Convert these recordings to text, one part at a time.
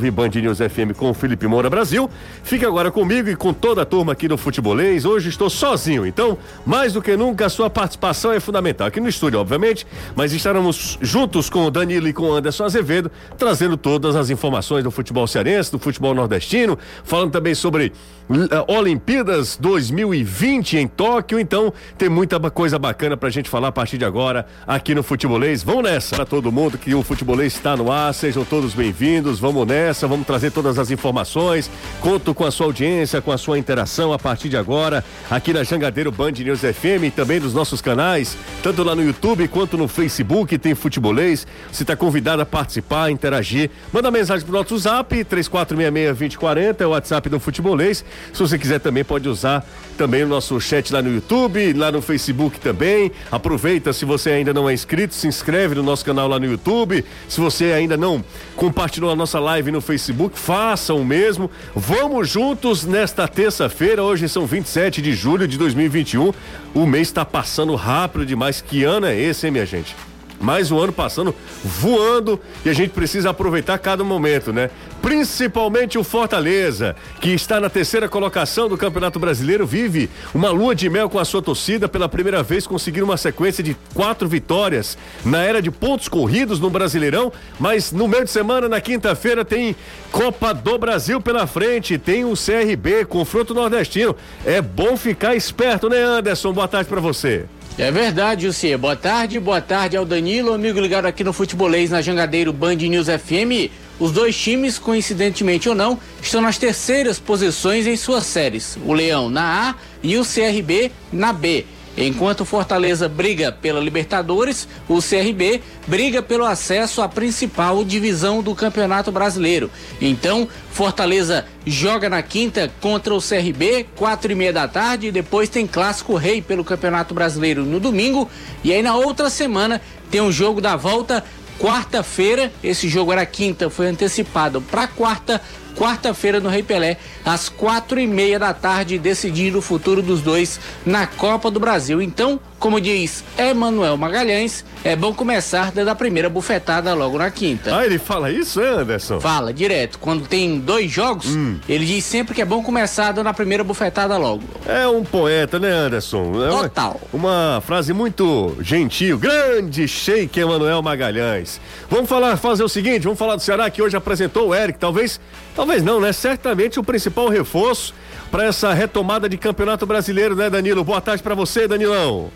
Band News FM com o Felipe Moura Brasil. Fique agora comigo e com toda a turma aqui do Futebolês. Hoje estou sozinho, então, mais do que nunca, a sua participação é fundamental. Aqui no estúdio, obviamente, mas estaremos juntos com o Danilo e com o Anderson Azevedo, trazendo todas as informações do futebol cearense, do futebol nordestino, falando também sobre uh, Olimpíadas 2020 em Tóquio. Então, tem muita coisa bacana pra gente falar a partir de agora aqui no Futebolês. Vamos nessa! Para todo mundo que o Futebolês está no ar, sejam todos bem-vindos. Vamos nessa vamos trazer todas as informações. Conto com a sua audiência, com a sua interação a partir de agora, aqui na Jangadeiro Band News FM e também dos nossos canais, tanto lá no YouTube quanto no Facebook, tem futebolês. Você está convidado a participar, interagir. Manda mensagem pro nosso zap, 3466-2040, é o WhatsApp do futebolês. Se você quiser também, pode usar também o nosso chat lá no YouTube, lá no Facebook também. Aproveita, se você ainda não é inscrito, se inscreve no nosso canal lá no YouTube. Se você ainda não compartilhou a nossa live no no Facebook, façam o mesmo. Vamos juntos nesta terça-feira, hoje são 27 de julho de 2021. O mês está passando rápido demais. Que ano é esse, hein, minha gente? Mais um ano passando voando e a gente precisa aproveitar cada momento, né? Principalmente o Fortaleza, que está na terceira colocação do Campeonato Brasileiro, vive uma lua de mel com a sua torcida. Pela primeira vez conseguindo uma sequência de quatro vitórias na era de pontos corridos no Brasileirão. Mas no meio de semana, na quinta-feira, tem Copa do Brasil pela frente, tem o CRB, confronto nordestino. É bom ficar esperto, né, Anderson? Boa tarde para você. É verdade, José. Boa tarde, boa tarde ao Danilo, amigo ligado aqui no Futebolês na Jangadeiro Band News FM. Os dois times, coincidentemente ou não, estão nas terceiras posições em suas séries. O Leão na A e o CRB na B. Enquanto Fortaleza briga pela Libertadores, o CRB briga pelo acesso à principal divisão do Campeonato Brasileiro. Então, Fortaleza joga na quinta contra o CRB, quatro e meia da tarde, depois tem clássico rei pelo Campeonato Brasileiro no domingo, e aí na outra semana tem um jogo da volta quarta-feira. Esse jogo era quinta, foi antecipado para quarta quarta-feira no Rei Pelé, às quatro e meia da tarde, decidindo o futuro dos dois na Copa do Brasil. Então, como diz Emanuel Magalhães, é bom começar dando a primeira bufetada logo na quinta. Ah, ele fala isso, Anderson? Fala, direto. Quando tem dois jogos, hum. ele diz sempre que é bom começar dando a primeira bufetada logo. É um poeta, né, Anderson? É Total. Uma, uma frase muito gentil. Grande shake Emanuel Magalhães. Vamos falar, fazer o seguinte, vamos falar do Ceará que hoje apresentou o Eric, talvez, talvez não, né? Certamente o principal reforço para essa retomada de campeonato brasileiro, né, Danilo? Boa tarde para você, Danilão.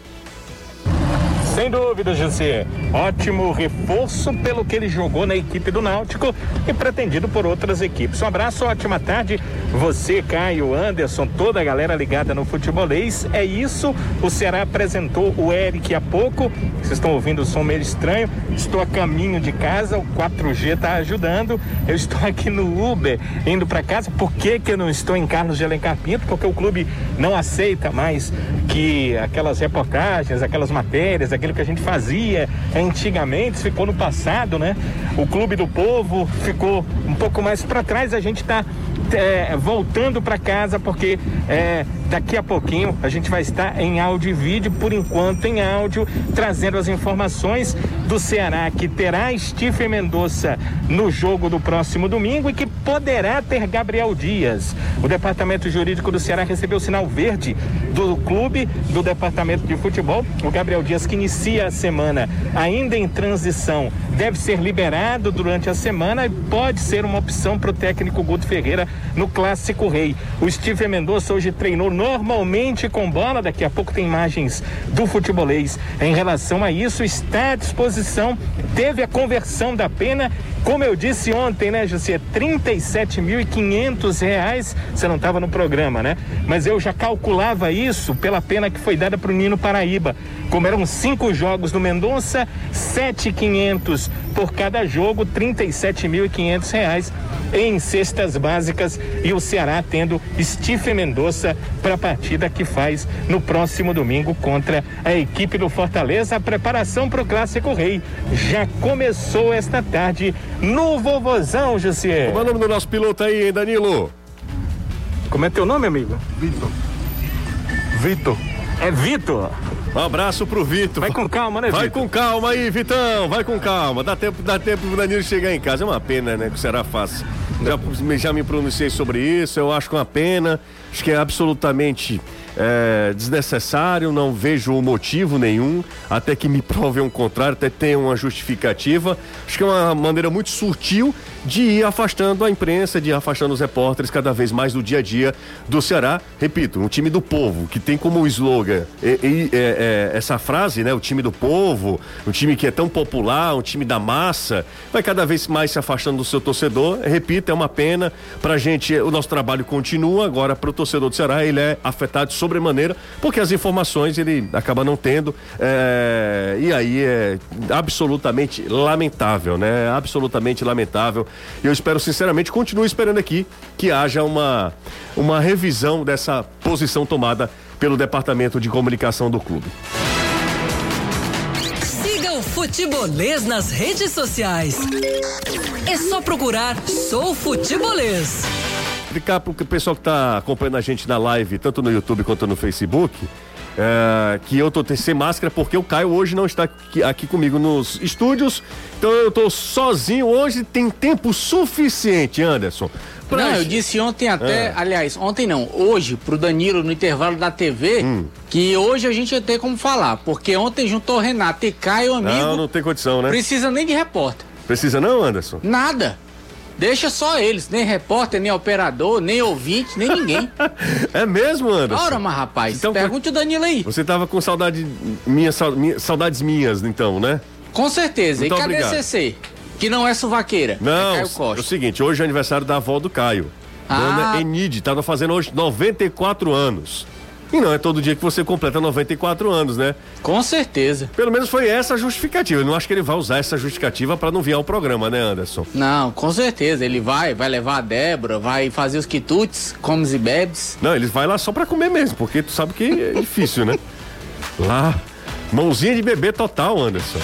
Sem dúvida, José. Ótimo reforço pelo que ele jogou na equipe do Náutico e pretendido por outras equipes. Um abraço, ótima tarde. Você, Caio, Anderson, toda a galera ligada no futebolês. É isso. O Ceará apresentou o Eric há pouco. Vocês estão ouvindo o som meio estranho. Estou a caminho de casa, o 4G está ajudando. Eu estou aqui no Uber indo para casa. Por que, que eu não estou em Carlos de Alencar Pinto? Porque o clube não aceita mais que aquelas reportagens, aquelas matérias, aquilo que a gente fazia antigamente, ficou no passado, né? O Clube do Povo ficou um pouco mais para trás, a gente está é, voltando para casa porque é, daqui a pouquinho a gente vai estar em áudio e vídeo, por enquanto em áudio, trazendo as informações do Ceará que terá Stephen Mendonça no jogo do próximo domingo e que poderá ter Gabriel Dias. O departamento jurídico do Ceará recebeu o sinal verde do clube, do departamento de futebol. O Gabriel Dias, que inicia a semana ainda em transição, deve ser liberado durante a semana e pode ser uma opção para o técnico Guto Ferreira no Clássico Rei. O Steve Mendonça hoje treinou normalmente com bola, daqui a pouco tem imagens do futebolês em relação a isso, está à disposição, teve a conversão da pena como eu disse ontem, né, José, 37.500 reais. Você não estava no programa, né? Mas eu já calculava isso pela pena que foi dada para o Nino Paraíba. Como eram cinco jogos no Mendonça, 7.500 por cada jogo, 37.500 reais em cestas básicas e o Ceará tendo Stephen Mendonça para a partida que faz no próximo domingo contra a equipe do Fortaleza. A preparação para o Clássico Rei já começou esta tarde no Vovozão, José. Como é o nome do nosso piloto aí, hein, Danilo? Como é teu nome, amigo? Vitor. Vitor. É Vitor. Um abraço pro Vitor. Vai com calma, né, Vai Vitor? com calma aí, Vitão. Vai com calma. Dá tempo, dá tempo pro Danilo chegar em casa. É uma pena, né? Que será fácil. Já, já me pronunciei sobre isso. Eu acho que é uma pena. Acho que é absolutamente é, desnecessário. Não vejo motivo nenhum. Até que me provem o contrário. Até tenha uma justificativa. Acho que é uma maneira muito sutil de ir afastando a imprensa, de ir afastando os repórteres cada vez mais do dia a dia do Ceará. Repito, um time do povo, que tem como slogan e, e, é, é, essa frase, né? O time do povo, um time que é tão popular, um time da massa, vai cada vez mais se afastando do seu torcedor. Repito, é uma pena. Pra gente, o nosso trabalho continua. Agora, pro torcedor do Ceará, ele é afetado sobremaneira, porque as informações ele acaba não tendo. é, e aí é absolutamente lamentável, né? Absolutamente lamentável. E eu espero, sinceramente, continuo esperando aqui que haja uma, uma revisão dessa posição tomada pelo departamento de comunicação do clube. Siga o Futebolês nas redes sociais. É só procurar Sou Futebolês. Explicar para o pessoal que está acompanhando a gente na live, tanto no YouTube quanto no Facebook, é, que eu tô sem máscara porque o Caio hoje não está aqui, aqui comigo nos estúdios. Então eu tô sozinho hoje, tem tempo suficiente, Anderson. pra Não, eu disse ontem até, Ah. aliás, ontem não, hoje, pro Danilo no intervalo da TV, Hum. que hoje a gente ia ter como falar, porque ontem juntou Renato e Caio, amigo, Não, não tem condição, né? precisa nem de repórter, Precisa não, Anderson? nada. Deixa só eles, nem repórter, nem operador, nem ouvinte, nem ninguém. É mesmo, Anderson? Ora, mas rapaz, Então, pergunte o Danilo aí. Você tava com saudade minha, sau- minha- saudades minhas, então, né? Com certeza. Muito e cadê obrigado. CC? Que não é suvaqueira. Não, é é o seguinte, hoje é aniversário da avó do Caio. Ah. Dona Enide, tava fazendo hoje 94 anos. E não é todo dia que você completa 94 anos, né? Com certeza. Pelo menos foi essa a justificativa. Eu não acho que ele vai usar essa justificativa pra não vir ao programa, né, Anderson? Não, com certeza. Ele vai, vai levar a Débora, vai fazer os quitutes, comes e bebes. Não, ele vai lá só pra comer mesmo, porque tu sabe que é difícil, né? Lá, mãozinha de bebê total, Anderson.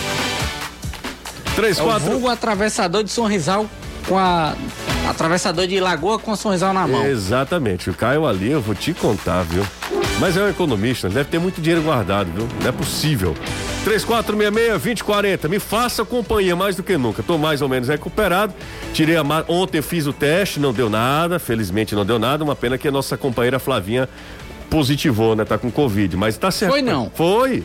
Três, É o quatro. vulgo atravessador de Sorrisal com a. Atravessador de Lagoa com a Sorrisal na mão. Exatamente. O Caio ali, eu vou te contar, viu? Mas é um economista, deve ter muito dinheiro guardado, viu? Não é possível. 3466-2040, me faça companhia mais do que nunca. Tô mais ou menos recuperado. Tirei a ma... Ontem fiz o teste, não deu nada. Felizmente não deu nada. Uma pena que a nossa companheira Flavinha positivou, né? Tá com Covid. Mas tá certo. Foi não? Foi.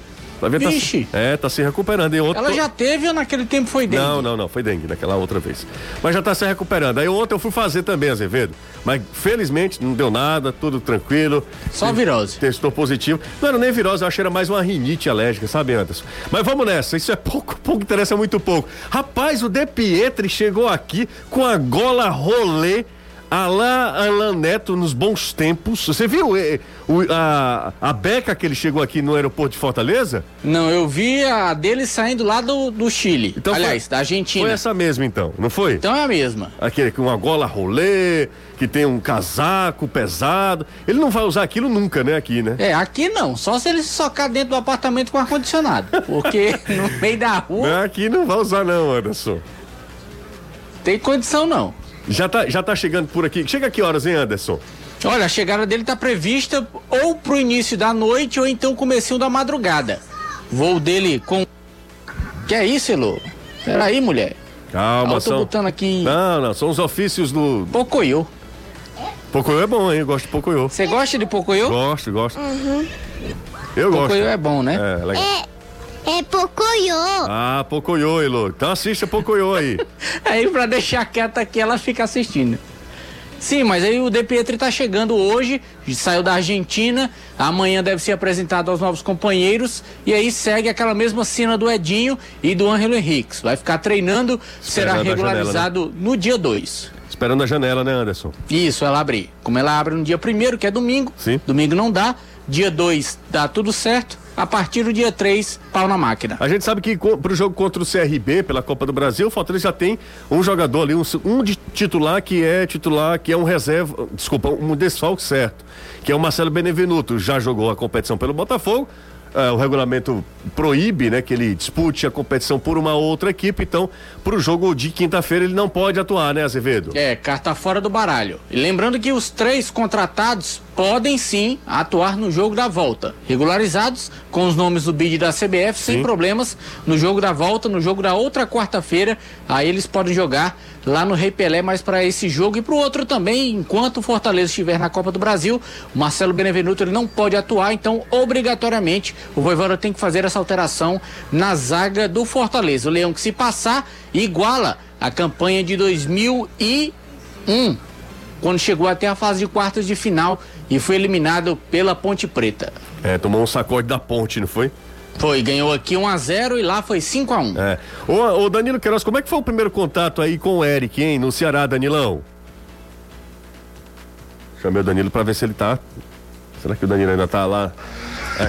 Flavinha Vixe. Tá... É, tá se recuperando. E ontem Ela já teve ou naquele tempo foi dengue? não, não, não, foi dengue naquela outra vez. Mas já tá se recuperando. Aí ontem eu fui fazer também, Azevedo. Mas felizmente não deu nada, tudo tranquilo. Só virose. Testou positivo. Não era nem virose, eu achei era mais uma rinite alérgica, sabe, Anderson? Mas vamos nessa, isso é pouco, pouco interessa muito pouco. Rapaz, o De Pietri chegou aqui com a gola rolê. Alá Alan Neto nos bons tempos. Você viu eh, o- a, a beca que ele chegou aqui no aeroporto de Fortaleza? Não, eu vi a dele saindo lá do, do Chile. Então foi- Aliás, da Argentina. Foi essa mesma então, não foi? Então é a mesma. Aquele com uma gola rolê, que tem um casaco pesado. Ele não vai usar aquilo nunca, né? Aqui, né? É, aqui não. Só se ele se socar dentro do apartamento com ar-condicionado. Porque no meio da rua Não, aqui não vai usar, não, Anderson. tem condição não. Já tá, já tá chegando por aqui. Chega que horas, hein, Anderson? Olha, a chegada dele tá prevista ou pro início da noite ou então comecinho da madrugada. Voo dele com. Que é isso, Elô? Peraí, mulher. Calma, tô são. botando aqui. Não, não, são os ofícios do. Pocoyo. Pocoyo é bom, hein? Eu gosto de Pocoyo. Você gosta de Pocoyo? Gosto, gosto. Eu gosto. Pocoyo é bom, né? É, legal. É Pocoyo. Ah, Pocoyo, Elo. Então assista Pocoyo aí. Aí pra deixar quieta aqui, ela fica assistindo. Sim, mas aí o De Pietri tá chegando hoje, saiu da Argentina, amanhã deve ser apresentado aos novos companheiros, e aí segue aquela mesma cena do Edinho e do Ângelo Henriques. Vai ficar treinando, será Esperando a janela, regularizado no dia 2. Esperando a janela, né, Anderson? Isso, ela abrir. Como ela abre no dia primeiro, que é domingo, Sim. domingo não dá, dia 2 dá tudo certo, a partir do dia 3, pau na máquina. A gente sabe que pro jogo contra o CRB pela Copa do Brasil, o Fortaleza já tem um jogador ali, um, um de titular que é titular, que é um reserva, desculpa, um desfalque certo, que é o Marcelo Benevenuto. Já jogou a competição pelo Botafogo. É, o regulamento proíbe, né, que ele dispute a competição por uma outra equipe, então, para o jogo de quinta-feira ele não pode atuar, né, Azevedo? É, carta fora do baralho. E lembrando que os três contratados podem sim atuar no jogo da volta, regularizados com os nomes do bid da CBF sem problemas no jogo da volta, no jogo da outra quarta-feira, aí eles podem jogar lá no Rei Pelé, mas para esse jogo e para o outro também, enquanto o Fortaleza estiver na Copa do Brasil, o Marcelo Benevenuto ele não pode atuar, então obrigatoriamente o Voivoda tem que fazer essa alteração na zaga do Fortaleza. O Leão que se passar iguala a campanha de 2001, quando chegou até a fase de quartas de final e foi eliminado pela Ponte Preta. É, tomou um sacode da ponte, não foi? Foi, ganhou aqui 1 a 0 e lá foi 5 a 1. É. Ô, ô Danilo Queiroz, como é que foi o primeiro contato aí com o Eric, hein, no Ceará, Danilão? Chamei o Danilo pra ver se ele tá. Será que o Danilo ainda tá lá?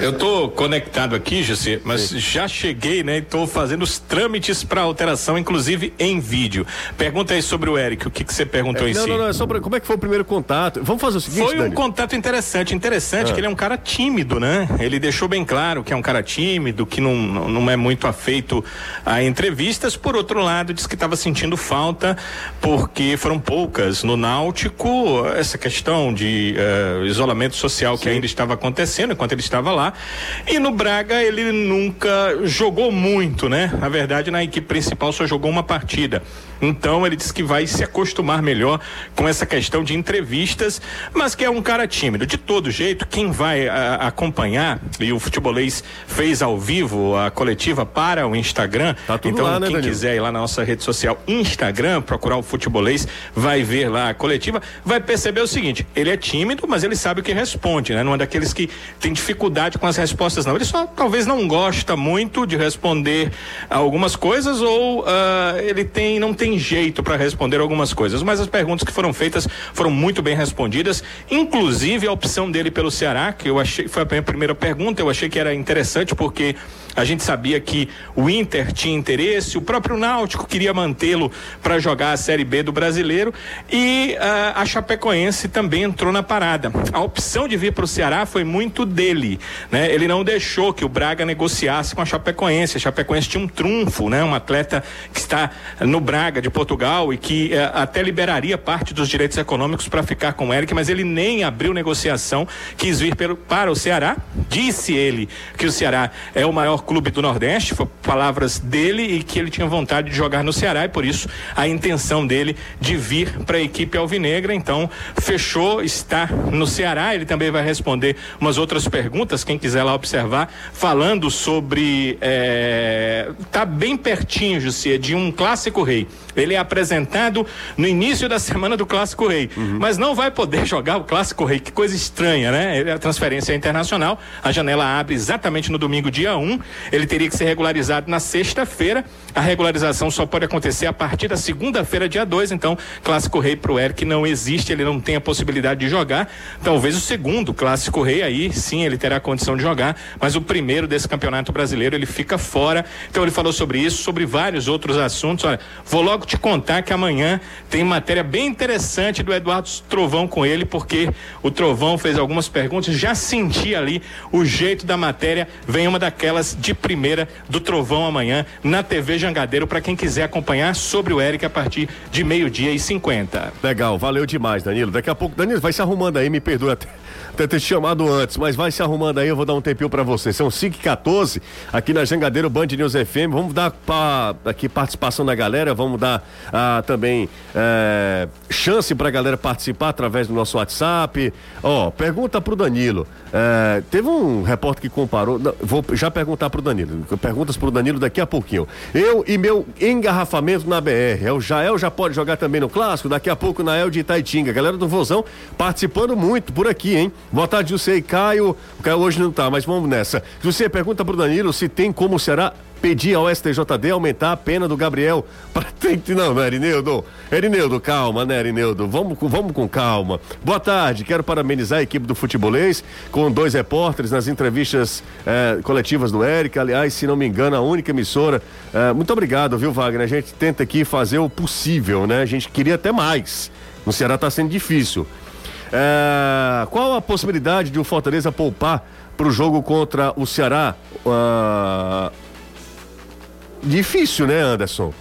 Eu tô conectado aqui, José, mas já cheguei, né? E tô fazendo os trâmites para alteração, inclusive em vídeo. Pergunta aí sobre o Eric, o que que você perguntou É, em não, si? não, não, é só pra, como é que foi o primeiro contato? Vamos fazer o seguinte, Foi um Danilo. contato interessante, interessante Ah. que ele é um cara tímido, né? Ele deixou bem claro que é um cara tímido, que não, não é muito afeito a entrevistas. Por outro lado, disse que estava sentindo falta porque foram poucas no Náutico essa questão de eh, isolamento social que ainda estava acontecendo enquanto ele estava lá. E no Braga ele nunca jogou muito, né? Na verdade, na equipe principal só jogou uma partida. Então ele disse que vai se acostumar melhor com essa questão de entrevistas, mas que é um cara tímido. De todo jeito, quem vai a- acompanhar, e o futebolês fez ao vivo a coletiva para o Instagram. Tá então, lá, né, quem Danilo? quiser ir lá na nossa rede social Instagram, procurar o futebolês, vai ver lá a coletiva, vai perceber o seguinte: ele é tímido, mas ele sabe o que responde, né? Não é daqueles que tem dificuldade com as respostas, não. Ele só talvez não gosta muito de responder algumas coisas ou ah, ele tem não tem jeito para responder algumas coisas. Mas as perguntas que foram feitas foram muito bem respondidas, inclusive a opção dele pelo Ceará, que eu achei foi a minha primeira pergunta, eu achei que era interessante porque a gente sabia que o Inter tinha interesse, o próprio Náutico queria mantê-lo para jogar a Série B do Brasileiro e ah, a Chapecoense também entrou na parada. A opção de vir para o Ceará foi muito dele, né? Ele não deixou que o Braga negociasse com a Chapecoense. A Chapecoense tinha um trunfo, né? Um atleta que está no Braga de Portugal e que eh, até liberaria parte dos direitos econômicos para ficar com o Eric, mas ele nem abriu negociação, quis vir pelo, para o Ceará. Disse ele que o Ceará é o maior clube do Nordeste, foi palavras dele e que ele tinha vontade de jogar no Ceará e por isso a intenção dele de vir para a equipe alvinegra. Então, fechou, está no Ceará. Ele também vai responder umas outras perguntas, quem quiser lá observar, falando sobre. É, tá bem pertinho, Jussia, de um clássico rei. Ele é apresentado no início da semana do Clássico Rei, mas não vai poder jogar o Clássico Rei. Que coisa estranha, né? A transferência é internacional, a janela abre exatamente no domingo, dia 1. Ele teria que ser regularizado na sexta-feira. A regularização só pode acontecer a partir da segunda-feira, dia 2. Então, Clássico Rei pro Eric não existe, ele não tem a possibilidade de jogar. Talvez o segundo Clássico Rei, aí sim ele terá condição de jogar, mas o primeiro desse campeonato brasileiro ele fica fora. Então ele falou sobre isso, sobre vários outros assuntos. Olha, vou logo te contar que amanhã tem matéria bem interessante do Eduardo Trovão com ele, porque o Trovão fez algumas perguntas, já senti ali o jeito da matéria. Vem uma daquelas de primeira do Trovão amanhã na TV Jangadeiro para quem quiser acompanhar sobre o Eric a partir de meio-dia e 50. Legal, valeu demais, Danilo. Daqui a pouco, Danilo, vai se arrumando aí, me perdoe até, até ter te chamado antes, mas vai se arrumando aí, eu vou dar um tempinho pra você. São 5 e 14 aqui na Jangadeiro Band News FM. Vamos dar pa, aqui participação da galera, vamos dar ah, também eh, chance pra galera participar através do nosso WhatsApp. Ó, pergunta pro Danilo. eh, teve um repórter que comparou. vou já perguntar pro Danilo. Perguntas pro Danilo daqui a pouquinho. Eu e meu engarrafamento na BR. É o Jael já pode jogar também no clássico. Daqui a pouco na El de Itaitinga. Galera do Vozão participando muito por aqui, hein? Boa tarde, José e Caio. O Caio hoje não tá, mas vamos nessa. José, pergunta pro Danilo se tem como será pedir ao STJD aumentar a pena do Gabriel para 30. Não, não é Erineudo. Erineudo, calma, né, Erineudo? Vamos, vamos com calma. Boa tarde, quero parabenizar a equipe do Futebolês com dois repórteres nas entrevistas eh, coletivas do Eric. Aliás, se não me engano, a única emissora. Eh, muito obrigado, viu, Wagner? A gente tenta aqui fazer o possível, né? A gente queria até mais. No Ceará tá sendo difícil. É, qual a possibilidade de o Fortaleza poupar para o jogo contra o Ceará. Uh... Difícil, né, Anderson?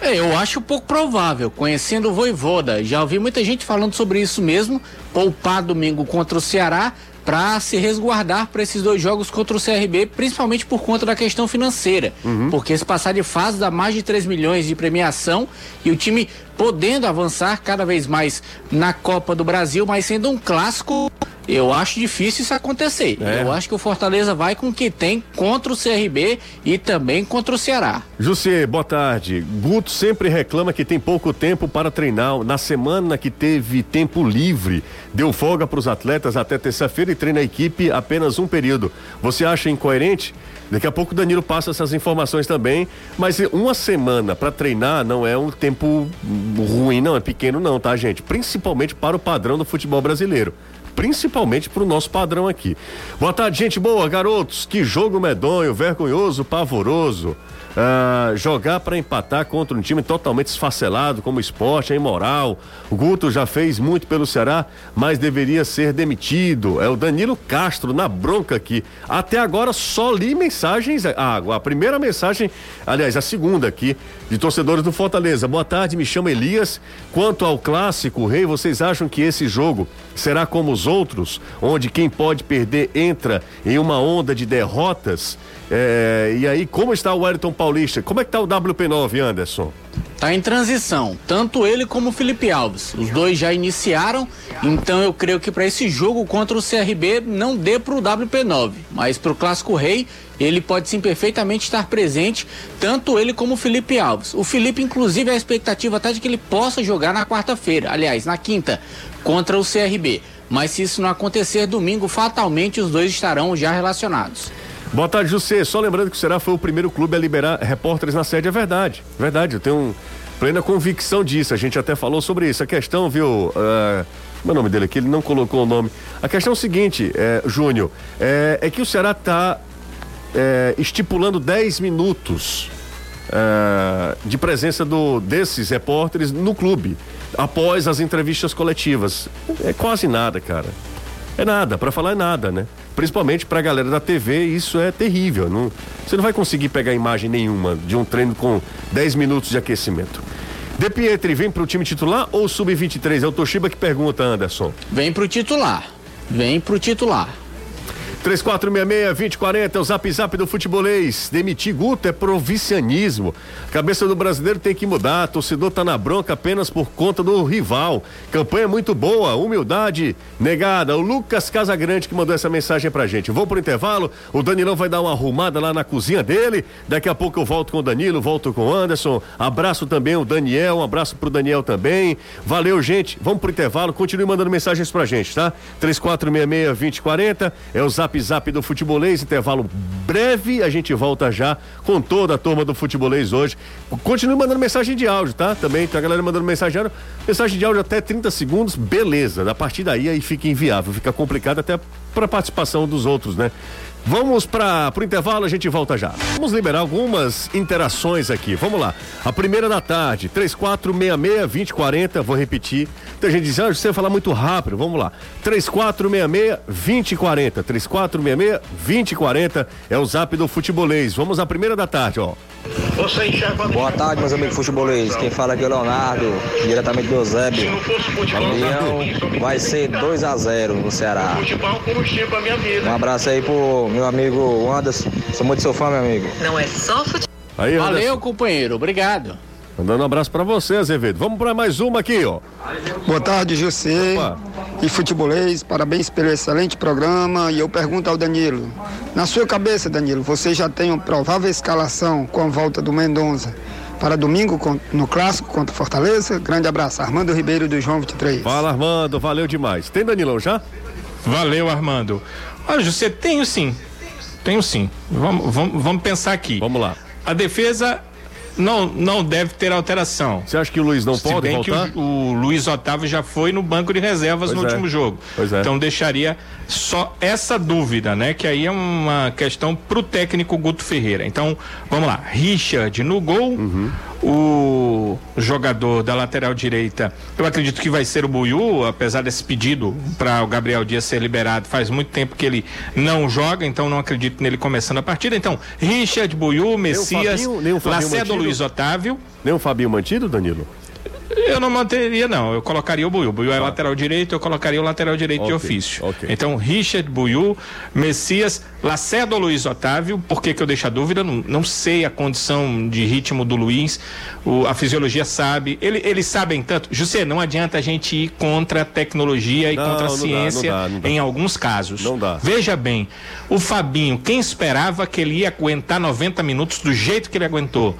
É, eu acho pouco provável, conhecendo o Voivoda. Já ouvi muita gente falando sobre isso mesmo. Poupar domingo contra o Ceará para se resguardar para esses dois jogos contra o CRB, principalmente por conta da questão financeira. Uhum. Porque se passar de fase dá mais de 3 milhões de premiação e o time podendo avançar cada vez mais na Copa do Brasil, mas sendo um clássico eu acho difícil isso acontecer. É. Eu acho que o Fortaleza vai com o que tem contra o CRB e também contra o Ceará. José, boa tarde. Guto sempre reclama que tem pouco tempo para treinar. Na semana que teve tempo livre, deu folga para os atletas até terça-feira e treina a equipe apenas um período. Você acha incoerente? Daqui a pouco o Danilo passa essas informações também, mas uma semana para treinar não é um tempo ruim, não, é pequeno não, tá, gente? Principalmente para o padrão do futebol brasileiro principalmente para o nosso padrão aqui. Boa tarde, gente boa, garotos. Que jogo medonho, vergonhoso, pavoroso. Uh, jogar para empatar contra um time totalmente esfacelado como o esporte é imoral. O Guto já fez muito pelo Ceará, mas deveria ser demitido. É o Danilo Castro na bronca aqui. Até agora só li mensagens. Ah, a primeira mensagem, aliás, a segunda aqui, de torcedores do Fortaleza. Boa tarde, me chamo Elias. Quanto ao clássico, Rei, vocês acham que esse jogo será como os outros, onde quem pode perder entra em uma onda de derrotas? É, e aí, como está o Wellington Paulista? Como é que está o WP9, Anderson? Está em transição, tanto ele como o Felipe Alves. Os dois já iniciaram, então eu creio que para esse jogo contra o CRB não dê para o WP9, mas para o Clássico Rei ele pode sim perfeitamente estar presente, tanto ele como o Felipe Alves. O Felipe, inclusive, a expectativa até de que ele possa jogar na quarta-feira, aliás, na quinta, contra o CRB. Mas se isso não acontecer, domingo, fatalmente os dois estarão já relacionados. Boa tarde, José. Só lembrando que o Será foi o primeiro clube a liberar repórteres na sede. É verdade, verdade. Eu tenho plena convicção disso. A gente até falou sobre isso. A questão, viu? Uh, meu é nome dele aqui, ele não colocou o nome. A questão é o seguinte, é, Júnior, é, é, que o Ceará está é, estipulando 10 minutos é, de presença do, desses repórteres no clube, após as entrevistas coletivas. É quase nada, cara. É nada, para falar é nada, né? Principalmente para a galera da TV, isso é terrível. Não, você não vai conseguir pegar imagem nenhuma de um treino com 10 minutos de aquecimento. De Pietri vem para o time titular ou sub-23? É o Toshiba que pergunta, Anderson. Vem para o titular. Vem para o titular. 3466-2040 é o zap zap do futebolês. Demitir Guto é provincianismo. Cabeça do brasileiro tem que mudar. Torcedor tá na bronca apenas por conta do rival. Campanha muito boa, humildade negada. O Lucas Casagrande que mandou essa mensagem pra gente. Vou pro intervalo. O Danilão vai dar uma arrumada lá na cozinha dele. Daqui a pouco eu volto com o Danilo, volto com o Anderson. Abraço também o Daniel, um abraço pro Daniel também. Valeu, gente. Vamos pro intervalo. Continue mandando mensagens pra gente, tá? 3466-2040 é o zap zap do futebolês, intervalo breve, a gente volta já com toda a turma do futebolês hoje. Continue mandando mensagem de áudio, tá? Também tem a galera mandando mensagem mensagem de áudio até 30 segundos, beleza. A partir daí aí fica inviável, fica complicado até para participação dos outros, né? Vamos para o intervalo, a gente volta já. Vamos liberar algumas interações aqui. Vamos lá. A primeira da tarde, 3466-2040. Vou repetir. Tem gente dizendo, ah, você vai falar muito rápido. Vamos lá. 3466-2040. 3466-2040 é o zap do futebolês. Vamos à primeira da tarde, ó. Boa tarde, meus amigos futebolês. Quem fala aqui é o Leonardo, diretamente do Eusébio. A vai ser 2 a 0 no Ceará. Um abraço aí pro meu amigo Anderson. Sou muito seu fã, meu amigo. Não é só futebol. Aí, Valeu, companheiro. Obrigado. Mandando um abraço para você, Azevedo. Vamos para mais uma aqui, ó. Boa tarde, José Opa. e futebolês. Parabéns pelo excelente programa. E eu pergunto ao Danilo: na sua cabeça, Danilo, você já tem uma provável escalação com a volta do Mendonça para domingo no clássico contra Fortaleza? Grande abraço. Armando Ribeiro do João 23. Fala, Armando. Valeu demais. Tem Danilão já? Valeu, Armando. Olha, José, tenho sim. Tenho sim. Vamos, vamos, vamos pensar aqui. Vamos lá. A defesa não, não deve ter alteração. Você acha que o Luiz não Se pode bem voltar? que o, o Luiz Otávio já foi no banco de reservas Pois no é. último jogo. É. Então deixaria só essa dúvida, né? Que aí é uma questão pro técnico Guto Ferreira. Então, vamos lá. Richard no gol. Uhum. O jogador da lateral direita, eu acredito que vai ser o Buiu, apesar desse pedido para o Gabriel Dias ser liberado. Faz muito tempo que ele não joga, então não acredito nele começando a partida. Então, Richard, Buiu, Messias, Fabinho- nem o Fabinho Lacedo? Luiz Otávio. Nem o Fabinho mantido, Danilo? Eu não manteria, não. Eu colocaria o Buiu. Buiu é lateral direito, eu colocaria o lateral direito de Tá. Ok, ofício. ok. Então, Richard, Buiu, Messias, Lacerda ou Luiz Otávio. Por que, que eu deixo a dúvida? Não, não sei a condição de ritmo do Luiz. O- a fisiologia sabe. Ele- eles sabem tanto. José, não adianta a gente ir contra a tecnologia e Não, contra a não dá, ciência não dá, não dá. em alguns casos. Não dá. Veja bem, o Fabinho, quem esperava que ele ia aguentar 90 minutos do jeito que ele aguentou?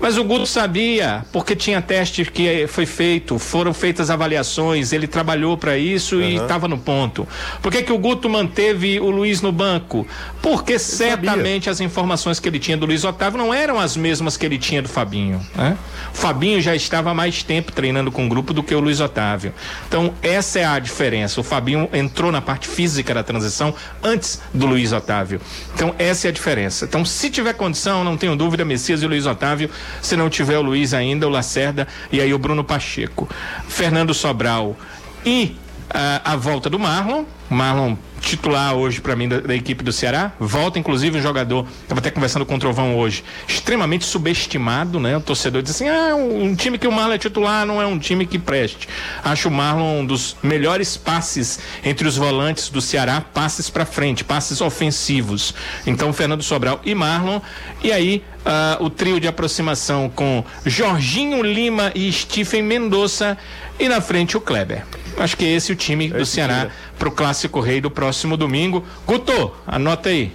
Mas o Guto sabia, porque tinha teste que foi feito, foram feitas avaliações, ele trabalhou para isso e estava no ponto. Por que, que o Guto manteve o Luiz no banco? Porque certamente as informações que ele tinha do Luiz Otávio não eram as mesmas que ele tinha do Fabinho. Né? O Fabinho já estava há mais tempo treinando com o grupo do que o Luiz Otávio. Então, essa é a diferença. O Fabinho entrou na parte física da transição antes do Luiz Otávio. Então, essa é a diferença. Então, se tiver condição, não tenho dúvida, Messias e o Luiz Otávio. Se não tiver o Luiz ainda, o Lacerda e aí o Bruno Pacheco. Fernando Sobral e ah, a volta do Marlon. Marlon titular hoje para mim da, da equipe do Ceará. Volta inclusive um jogador, estava até conversando com o Trovão hoje, extremamente subestimado, né? O torcedor diz assim: "Ah, um time que o Marlon é titular não é um time que preste". Acho o Marlon um dos melhores passes entre os volantes do Ceará, passes para frente, passes ofensivos. Então Fernando Sobral e Marlon e aí ah, o trio de aproximação com Jorginho Lima e Stephen Mendonça e na frente o Kleber. Acho que é esse o time do Esse Ceará né? pro Clássico Rei do próximo domingo. Guto, anota aí.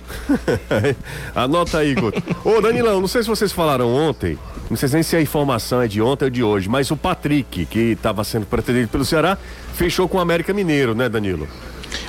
Anota aí, Guto. Ô, Danilão, não sei se vocês falaram ontem, não sei nem se a informação é de ontem ou de hoje, mas o Patrick, que estava sendo pretendido pelo Ceará, fechou com o América Mineiro, né, Danilo?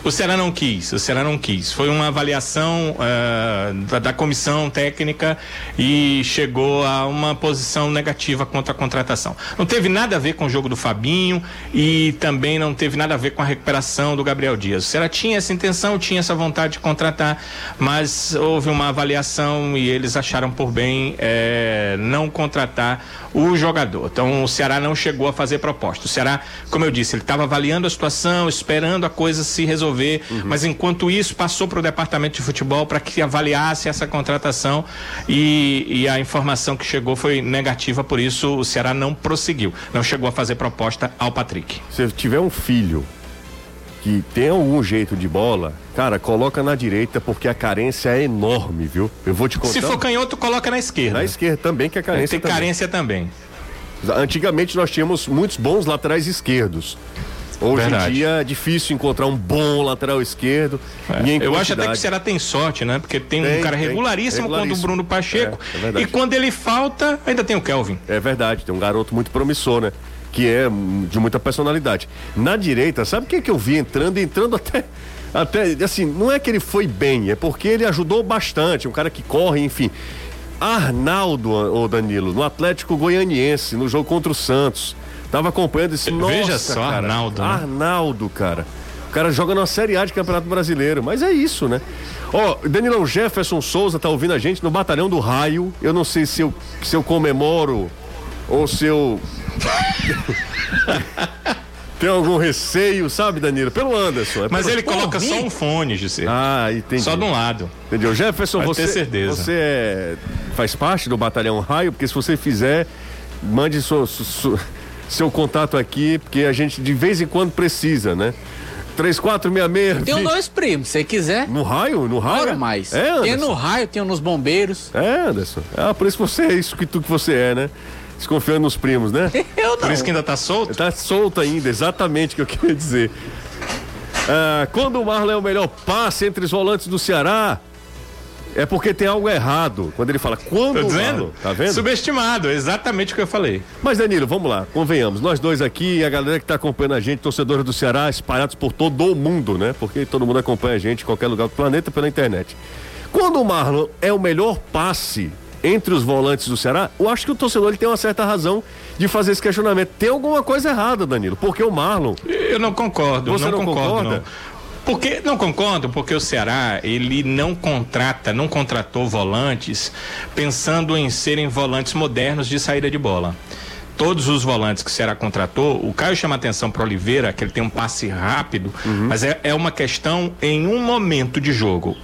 O Ceará não quis, o Ceará não quis. Foi uma avaliação ah, da, da comissão técnica e chegou a uma posição negativa contra a contratação. Não teve nada a ver com o jogo do Fabinho e também não teve nada a ver com a recuperação do Gabriel Dias. O Ceará tinha essa intenção, tinha essa vontade de contratar, mas houve uma avaliação e eles acharam por bem eh, não contratar o jogador. Então o Ceará não chegou a fazer proposta. O Ceará, como eu disse, ele estava avaliando a situação, esperando a coisa se resolver, mas enquanto isso passou para o departamento de futebol para que avaliasse essa contratação e, e a informação que chegou foi negativa, por isso o Ceará não prosseguiu, não chegou a fazer proposta ao Patrick. Se tiver um filho que tem algum jeito de bola, cara, coloca na direita porque a carência é enorme, viu? Eu vou te contar. Se for canhoto, coloca na esquerda. Na esquerda também, que a carência Tem também. carência também. Antigamente nós tínhamos muitos bons laterais esquerdos. Hoje Verdade. em dia é difícil encontrar um bom lateral esquerdo. É, Eu acho até que o. Ceará tem sorte, né? Porque tem, Tem, um cara tem. regularíssimo, quando o Regularíssimo. Bruno Pacheco. É, é e quando ele falta, ainda tem o Kelvin. É verdade, tem um garoto muito promissor, né? Que é de muita personalidade. Na direita, sabe o que, que eu vi entrando? Entrando até. Até, assim, não é que ele foi bem, é porque ele ajudou bastante. Um cara que corre, enfim. Arnaldo, ô Danilo, no Atlético Goianiense, no jogo contra o Santos. Tava acompanhando esse Veja nossa, só, cara, Arnaldo, né? Arnaldo, cara. O cara joga na Série A de Campeonato Brasileiro, mas é isso, né? Ó, Danilão Jefferson Souza tá ouvindo a gente no Batalhão do Raio. Eu não sei se eu, se eu comemoro ou se eu. Tem algum receio, sabe, Danilo? Pelo Anderson. é Mas pelo- ele coloca só um fone, José. Ah, entendi. Só de um lado. Entendeu? Jefferson, Pode você, certeza. você é- faz parte do Batalhão Raio, porque se você fizer, mande seu, seu, seu contato aqui, porque a gente de vez em quando precisa, né? 3466. Tem dois primos, se quer. No raio? No raio? Ora mais. É, tem no raio, tem nos bombeiros. É, Anderson. Ah, por isso que você é isso que tu que você é, né? Desconfiando nos primos, né? Eu não. Por isso que ainda tá solto? Tá solto ainda, exatamente o que eu queria dizer. Ah, quando o Marlon é o melhor passe entre os volantes do Ceará, é porque tem algo errado. Quando ele fala, quando Tô o dizendo? Tá vendo? Subestimado, exatamente o que eu falei. Mas Danilo, vamos lá, convenhamos, nós dois aqui e a galera que tá acompanhando a gente, torcedores do Ceará, espalhados por todo o mundo, né? Porque todo mundo acompanha a gente em qualquer lugar do planeta pela internet. Quando o Marlon é o melhor passe entre os volantes do Ceará, eu acho que o torcedor ele tem uma certa razão de fazer esse questionamento. Tem alguma coisa errada, Danilo, porque o Marlon. Eu não concordo. Você não, não concordo, concorda? Não. Porque não concordo, porque o Ceará ele não contrata, não contratou volantes pensando em serem volantes modernos de saída de bola. Todos os volantes que o Ceará contratou, o Caio chama atenção para Oliveira, que ele tem um passe rápido, mas é, é uma questão em um momento de jogo.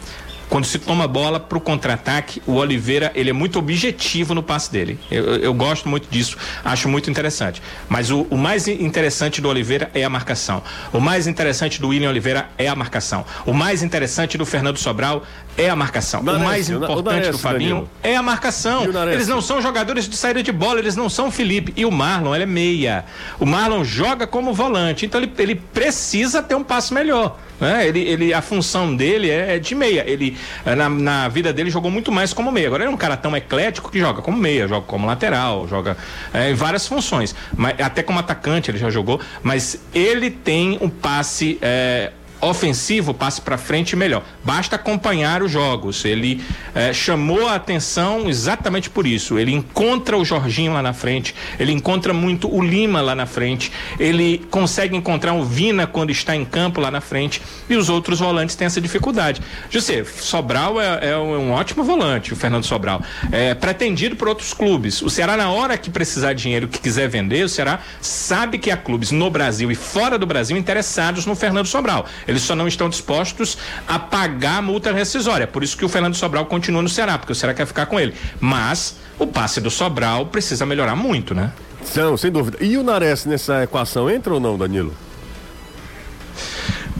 Quando se toma bola para o contra-ataque, o Oliveira ele é muito objetivo no passe dele. Eu, eu- gosto muito disso, acho muito interessante. Mas o, o mais interessante do Oliveira é a marcação. O mais interessante do William Oliveira é a marcação. O mais interessante do Fernando Sobral é a marcação. O mais o o importante Nares, do Fabinho é a marcação. O Nares? Eles não são jogadores de saída de bola, eles não são o Felipe. E o Marlon, ele é meia. O Marlon joga como volante, então ele, ele precisa ter um passo melhor. Né? Ele, ele, a função dele é, é de meia. Ele, na, na vida dele, jogou muito mais como meia. Agora ele é um cara tão eclético que joga como meia, joga como lateral, joga eh, em várias funções. Mas, até como atacante ele já jogou, mas ele tem um passe. eh, ofensivo, passe para frente melhor. Basta acompanhar os jogos. Ele eh, chamou a atenção exatamente por isso. Ele encontra o Jorginho lá na frente, ele encontra muito o Lima lá na frente, ele consegue encontrar o Vina quando está em campo lá na frente e os outros volantes têm essa dificuldade. José, Sobral é, é um, ótimo volante, o Fernando Sobral. É pretendido por outros clubes. O Ceará, na hora que precisar de dinheiro, que quiser vender, o Ceará sabe que há clubes no Brasil e fora do Brasil interessados no Fernando Sobral. Eles só não estão dispostos a pagar a multa rescisória. Por isso que o Fernando Sobral continua no Ceará, porque o Ceará quer ficar com ele. Mas o passe do Sobral precisa melhorar muito, né? Não, sem dúvida. E o Nares nessa equação entra ou não, Danilo?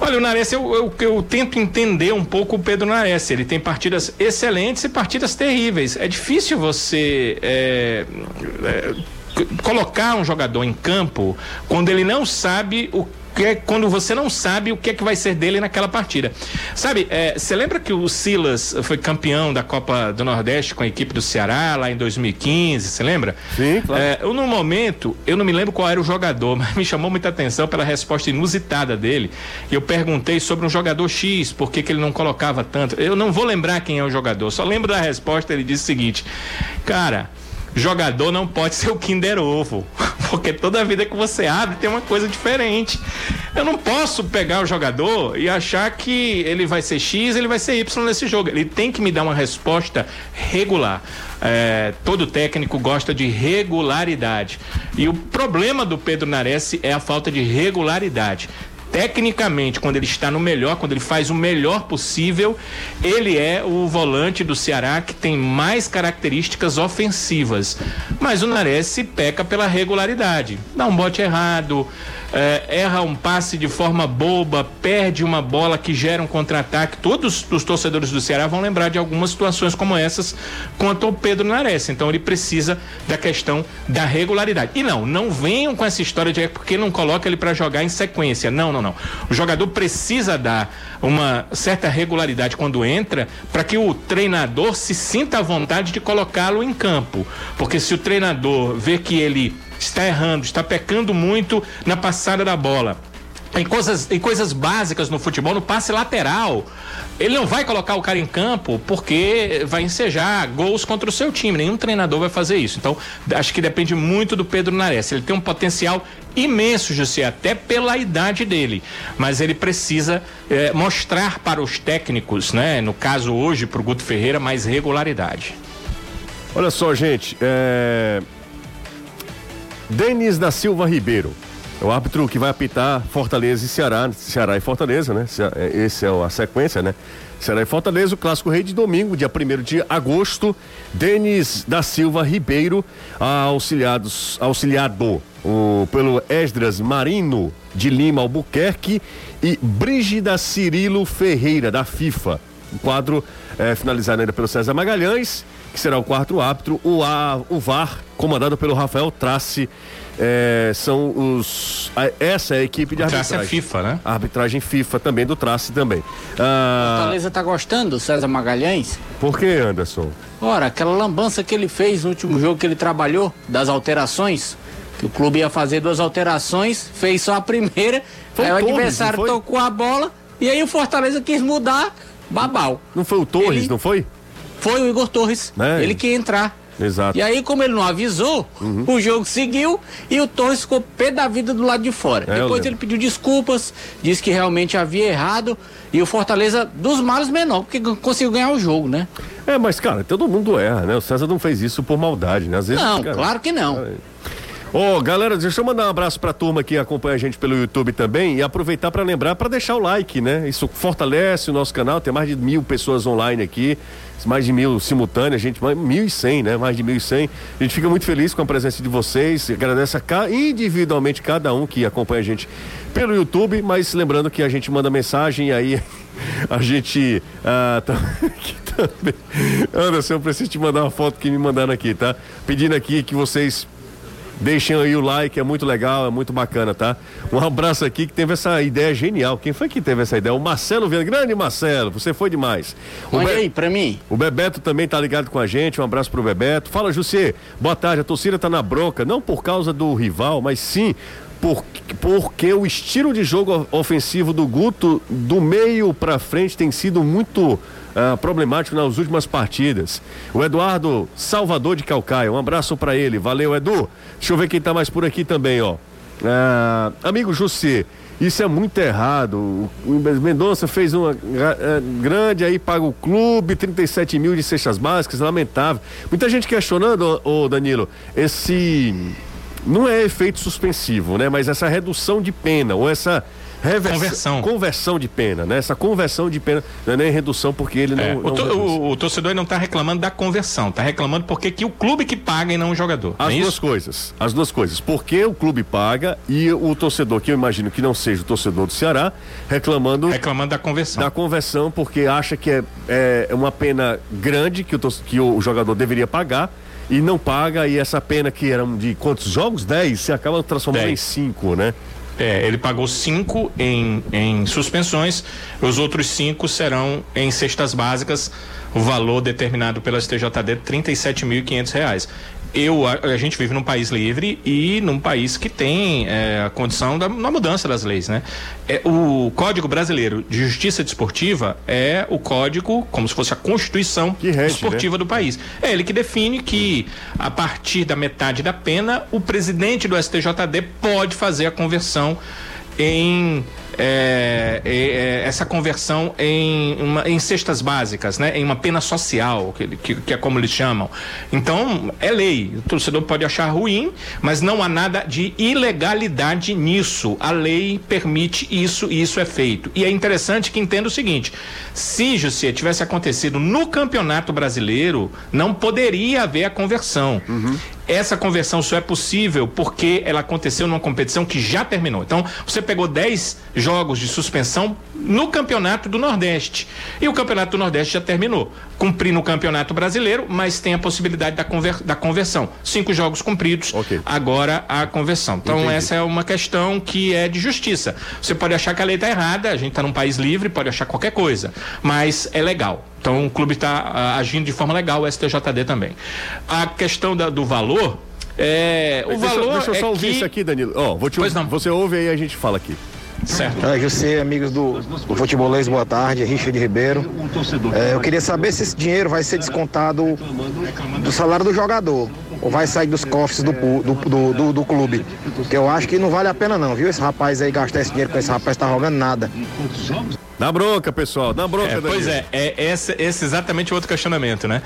Olha, o Nares, eu, eu, eu tento entender um pouco o Pedro Nares. Ele tem partidas excelentes e partidas terríveis. É difícil você é, é, colocar um jogador em campo quando ele não sabe o que é- quando você não sabe o que é que vai ser dele naquela partida. Sabe, você lembra que o Silas foi campeão da Copa do Nordeste com a equipe do Ceará lá em 2015, você lembra? Sim, claro. É, eu, no momento, eu não me lembro qual era o jogador, mas me chamou muita atenção pela resposta inusitada dele. Eu perguntei sobre um jogador X, por que, que ele não colocava tanto. Eu não vou lembrar quem é o jogador, só lembro da resposta. Ele disse o seguinte: Cara, jogador não pode ser o Kinder Ovo, porque toda vida que você abre tem uma coisa diferente. Eu não posso pegar o jogador e achar que ele vai ser X, ele vai ser Y nesse jogo. Ele tem que me dar uma resposta regular. É, todo técnico gosta de regularidade. E o problema do Pedro Nares é a falta de regularidade. Tecnicamente, quando ele está no melhor, quando ele faz o melhor possível, ele é o volante do Ceará que tem mais características ofensivas. Mas o Nares peca pela regularidade. Dá um bote errado, eh, erra um passe de forma boba, perde uma bola que gera um contra-ataque. Todos os torcedores do Ceará vão lembrar de algumas situações como essas quanto ao Pedro Nares. Então ele precisa da questão da regularidade. E não, não venham com essa história de é porque não coloca ele para jogar em sequência. Não, não, não. O jogador precisa dar uma certa regularidade quando entra para que o treinador se sinta à vontade de colocá-lo em campo. Porque se o treinador vê que ele está errando, está pecando muito na passada da bola, em coisas, em coisas básicas no futebol, no passe lateral. Ele não vai colocar o cara em campo porque vai ensejar gols contra o seu time. Nenhum treinador vai fazer isso. Então, acho que depende muito do Pedro Nares. Ele tem um potencial imenso, José, até pela idade dele. Mas ele precisa eh, mostrar para os técnicos, né? No caso hoje, para o Guto Ferreira, mais regularidade. Olha só, gente. É... Denis da Silva Ribeiro. É o árbitro que vai apitar Fortaleza e Ceará. Ceará e Fortaleza, né? É, Esse é a sequência, né? Ceará e Fortaleza, o clássico rei de domingo, dia 1 de agosto. Denis da Silva Ribeiro, auxiliados, auxiliado o- pelo Esdras Marino de Lima Albuquerque e Brígida Cirilo Ferreira, da FIFA. O quadro é finalizado ainda pelo César Magalhães, que será o quarto árbitro. O, A, o VAR, comandado pelo Rafael Trace, é, são os. a- essa é a equipe de O Trace arbitragem. é FIFA, né? A arbitragem FIFA também, do Trace também. Ah, Fortaleza tá gostando do César Magalhães? por que, Anderson? Ora, aquela lambança que ele fez no último jogo que ele trabalhou, das alterações, que o clube ia fazer duas alterações, fez só a primeira, Foi aí o o Torres, adversário tocou a bola, e aí o Fortaleza quis mudar, babau. Não foi o Torres, Ele- não foi? foi o Igor Torres. É. Ele que ia entrar. Exato. E aí, como ele não avisou, Uhum. o jogo seguiu e o Torres ficou pé da vida do lado de fora. É, Depois ele pediu desculpas, disse que realmente havia errado e o Fortaleza dos males menor, porque conseguiu ganhar o jogo, né? É, mas, cara, todo mundo erra, né? O César não fez isso por maldade, né? Às vezes. Não, cara, claro que não. Ô, galera, deixa eu mandar um abraço pra turma que acompanha a gente pelo YouTube também e aproveitar pra lembrar pra deixar o like, né? Isso fortalece o nosso canal, tem mais de mil pessoas online aqui, mais de mil simultâneas, gente, mais mil e cem, né? Mais de mil e cem. A gente fica muito feliz com a presença de vocês, agradece a ca- individualmente cada um que acompanha a gente pelo YouTube, mas lembrando que a gente manda mensagem e aí a gente ah, tá, também. Anderson, eu preciso te mandar uma foto que me mandaram aqui, tá? Pedindo aqui que vocês Deixem aí o like, é muito legal, é muito bacana, tá? Um abraço aqui que teve essa ideia genial. Quem foi que teve essa ideia? O Marcelo Viana. Grande Marcelo, você foi demais. O Olha Be- aí, pra mim. O Bebeto também tá ligado com a gente. Um abraço pro Bebeto. Fala, José. Boa tarde. A torcida tá na bronca, não por causa do rival, mas sim por, porque o estilo de jogo ofensivo do Guto, do meio pra frente, tem sido muito ah, problemático nas últimas partidas. O Eduardo Salvador de Calcaia. Um abraço pra ele. Valeu, Edu. Deixa eu ver quem tá mais por aqui também, ó. Ah, amigo José, isso é muito errado. O Mendonça fez uma eh, grande aí, paga o clube, 37 mil de cestas básicas, lamentável. Muita gente questionando, ô, Danilo, esse. Não é efeito suspensivo, né? Mas essa redução de pena, ou essa. Reversa- Conversão. Conversão de pena, né? Essa conversão de pena, não é nem redução porque ele não. É, não o, to- reduz. o- o torcedor não está reclamando da conversão, está reclamando porque que o clube que paga e não o jogador. As não é duas isso? coisas. As duas coisas. Porque o clube paga e o torcedor, que eu imagino que não seja o torcedor do Ceará, reclamando Reclamando da conversão. da conversão, porque acha que é, é uma pena grande que o, que o jogador deveria pagar e não paga, e essa pena que eram de quantos jogos? 10, se acaba transformando Dez. em 5, né? É, ele pagou cinco em, em suspensões, os outros cinco serão em cestas básicas, o valor determinado pela STJD 37.500 reais. Eu, a, a gente vive num país livre e num país que tem é, a condição da, da mudança das leis, né? É, o Código Brasileiro de Justiça Desportiva é o código, como se fosse a Constituição rege, desportiva do país. É ele que define que, a partir da metade da pena, o presidente do STJD pode fazer a conversão em. é, é, é, essa conversão em, uma- em cestas básicas, né? Em uma pena social, que, que, que é como eles chamam. Então, é lei. O torcedor pode achar ruim, mas não há nada de ilegalidade nisso. A lei permite isso e isso é feito. E é interessante que entenda o seguinte: se José tivesse acontecido no Campeonato Brasileiro, não poderia haver a conversão. Essa conversão só é possível porque ela aconteceu numa competição que já terminou. Então, você pegou 10 jogos de suspensão no Campeonato do Nordeste. E o Campeonato do Nordeste já terminou. Cumprir no Campeonato Brasileiro, mas tem a possibilidade da, conver- da conversão. Cinco jogos cumpridos, Ok. agora a conversão. Então, Entendi. essa é uma questão que é de justiça. Você pode achar que a lei está errada, a gente está num país livre, pode achar qualquer coisa, mas é legal. Então o clube está agindo de forma legal, o STJD também. A questão da- do valor. É, o deixa, valor deixa eu só é ouvir que... isso aqui, Danilo. Ó, vou te Pois não. Você ouve aí a gente fala aqui. Certo. É, José, amigos do, do Futebolês, boa tarde, Richard Ribeiro. É, eu queria saber se esse dinheiro vai ser descontado do salário do jogador ou vai sair dos cofres do, do, do, do, do clube. Porque eu acho que não vale a pena não, viu? Esse rapaz aí gastar esse dinheiro com esse rapaz tá jogando nada. Na bronca, pessoal, na bronca, É, pois é, é esse, esse exatamente o outro questionamento, né?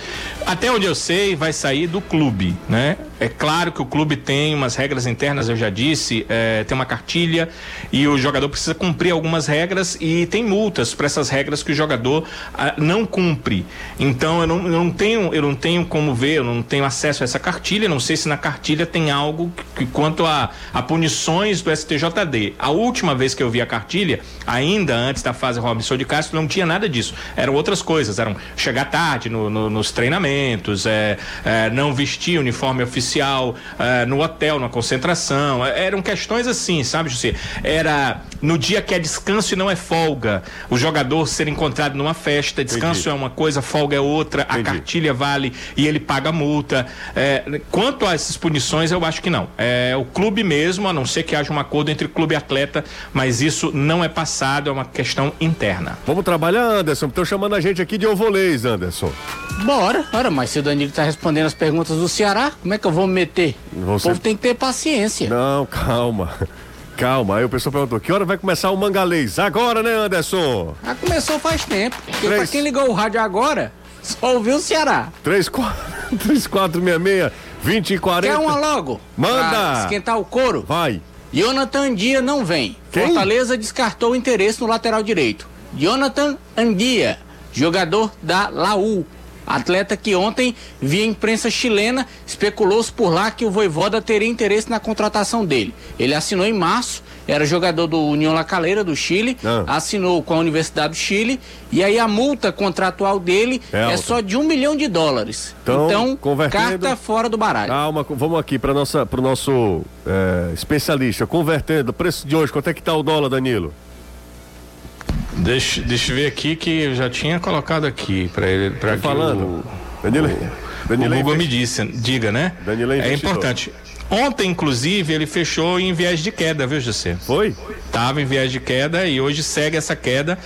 Até onde eu sei, vai sair do clube, né? É claro que o clube tem umas regras internas, eu já disse, é, tem uma cartilha e o jogador precisa cumprir algumas regras e tem multas para essas regras que o jogador ah, não cumpre. Então eu não, eu não tenho, eu não tenho como ver, eu não tenho acesso a essa cartilha, não sei se na cartilha tem algo que, quanto a, a punições do STJD. A última vez que eu vi a cartilha, ainda antes da fase Robinson de Castro, não tinha nada disso. Eram outras coisas, eram chegar tarde no- no- nos treinamentos, é, é, não vestir uniforme oficial é, no hotel, na concentração. É, eram questões assim, sabe, José? Era no dia que é descanso e não é folga. O jogador ser encontrado numa festa, descanso Entendi. é uma coisa, folga é outra, a Entendi. cartilha vale e ele paga multa. É, quanto a essas punições, eu acho que não. É, é, o clube mesmo, a não ser que haja um acordo entre clube e atleta, mas isso não é passado, é uma questão interna. Vamos trabalhar, Anderson. Estão chamando a gente aqui de ovolês, Anderson. Bora, bora, mas se o Danilo tá respondendo as perguntas do Ceará, como é que eu vou me meter? Você... O povo tem que ter paciência. Não, calma. Calma, aí o pessoal perguntou, que hora vai começar o mangalês? Agora, né, Anderson? Ah, começou faz tempo. Porque Três... pra quem ligou o rádio agora, só ouviu o Ceará. 3466 20 e 40. Quer uma logo? Manda! Pra esquentar o couro? Vai. Jonathan Dia não vem. Quem? Fortaleza descartou o interesse no lateral direito. Jonathan Andia, jogador da Laú. Atleta que ontem, via imprensa chilena, especulou-se por lá que o Voivoda teria interesse na contratação dele. Ele assinou em março, era jogador do União La Calera do Chile, ah. assinou com a Universidade do Chile, e aí a multa contratual dele é, é só de um milhão de dólares. Então, então carta fora do baralho. Calma, vamos aqui para o nosso é, especialista. Convertendo, o preço de hoje, quanto é que está o dólar, Danilo? Deixa, deixa eu ver aqui que eu já tinha colocado aqui para ele. Pra tá falando. O, Danilo, o, Danilo o Google me disse, diga, né? Danilo é importante. Ontem, inclusive, ele fechou em viés de queda, viu, José? Foi? Tava em viés de queda e hoje segue essa queda.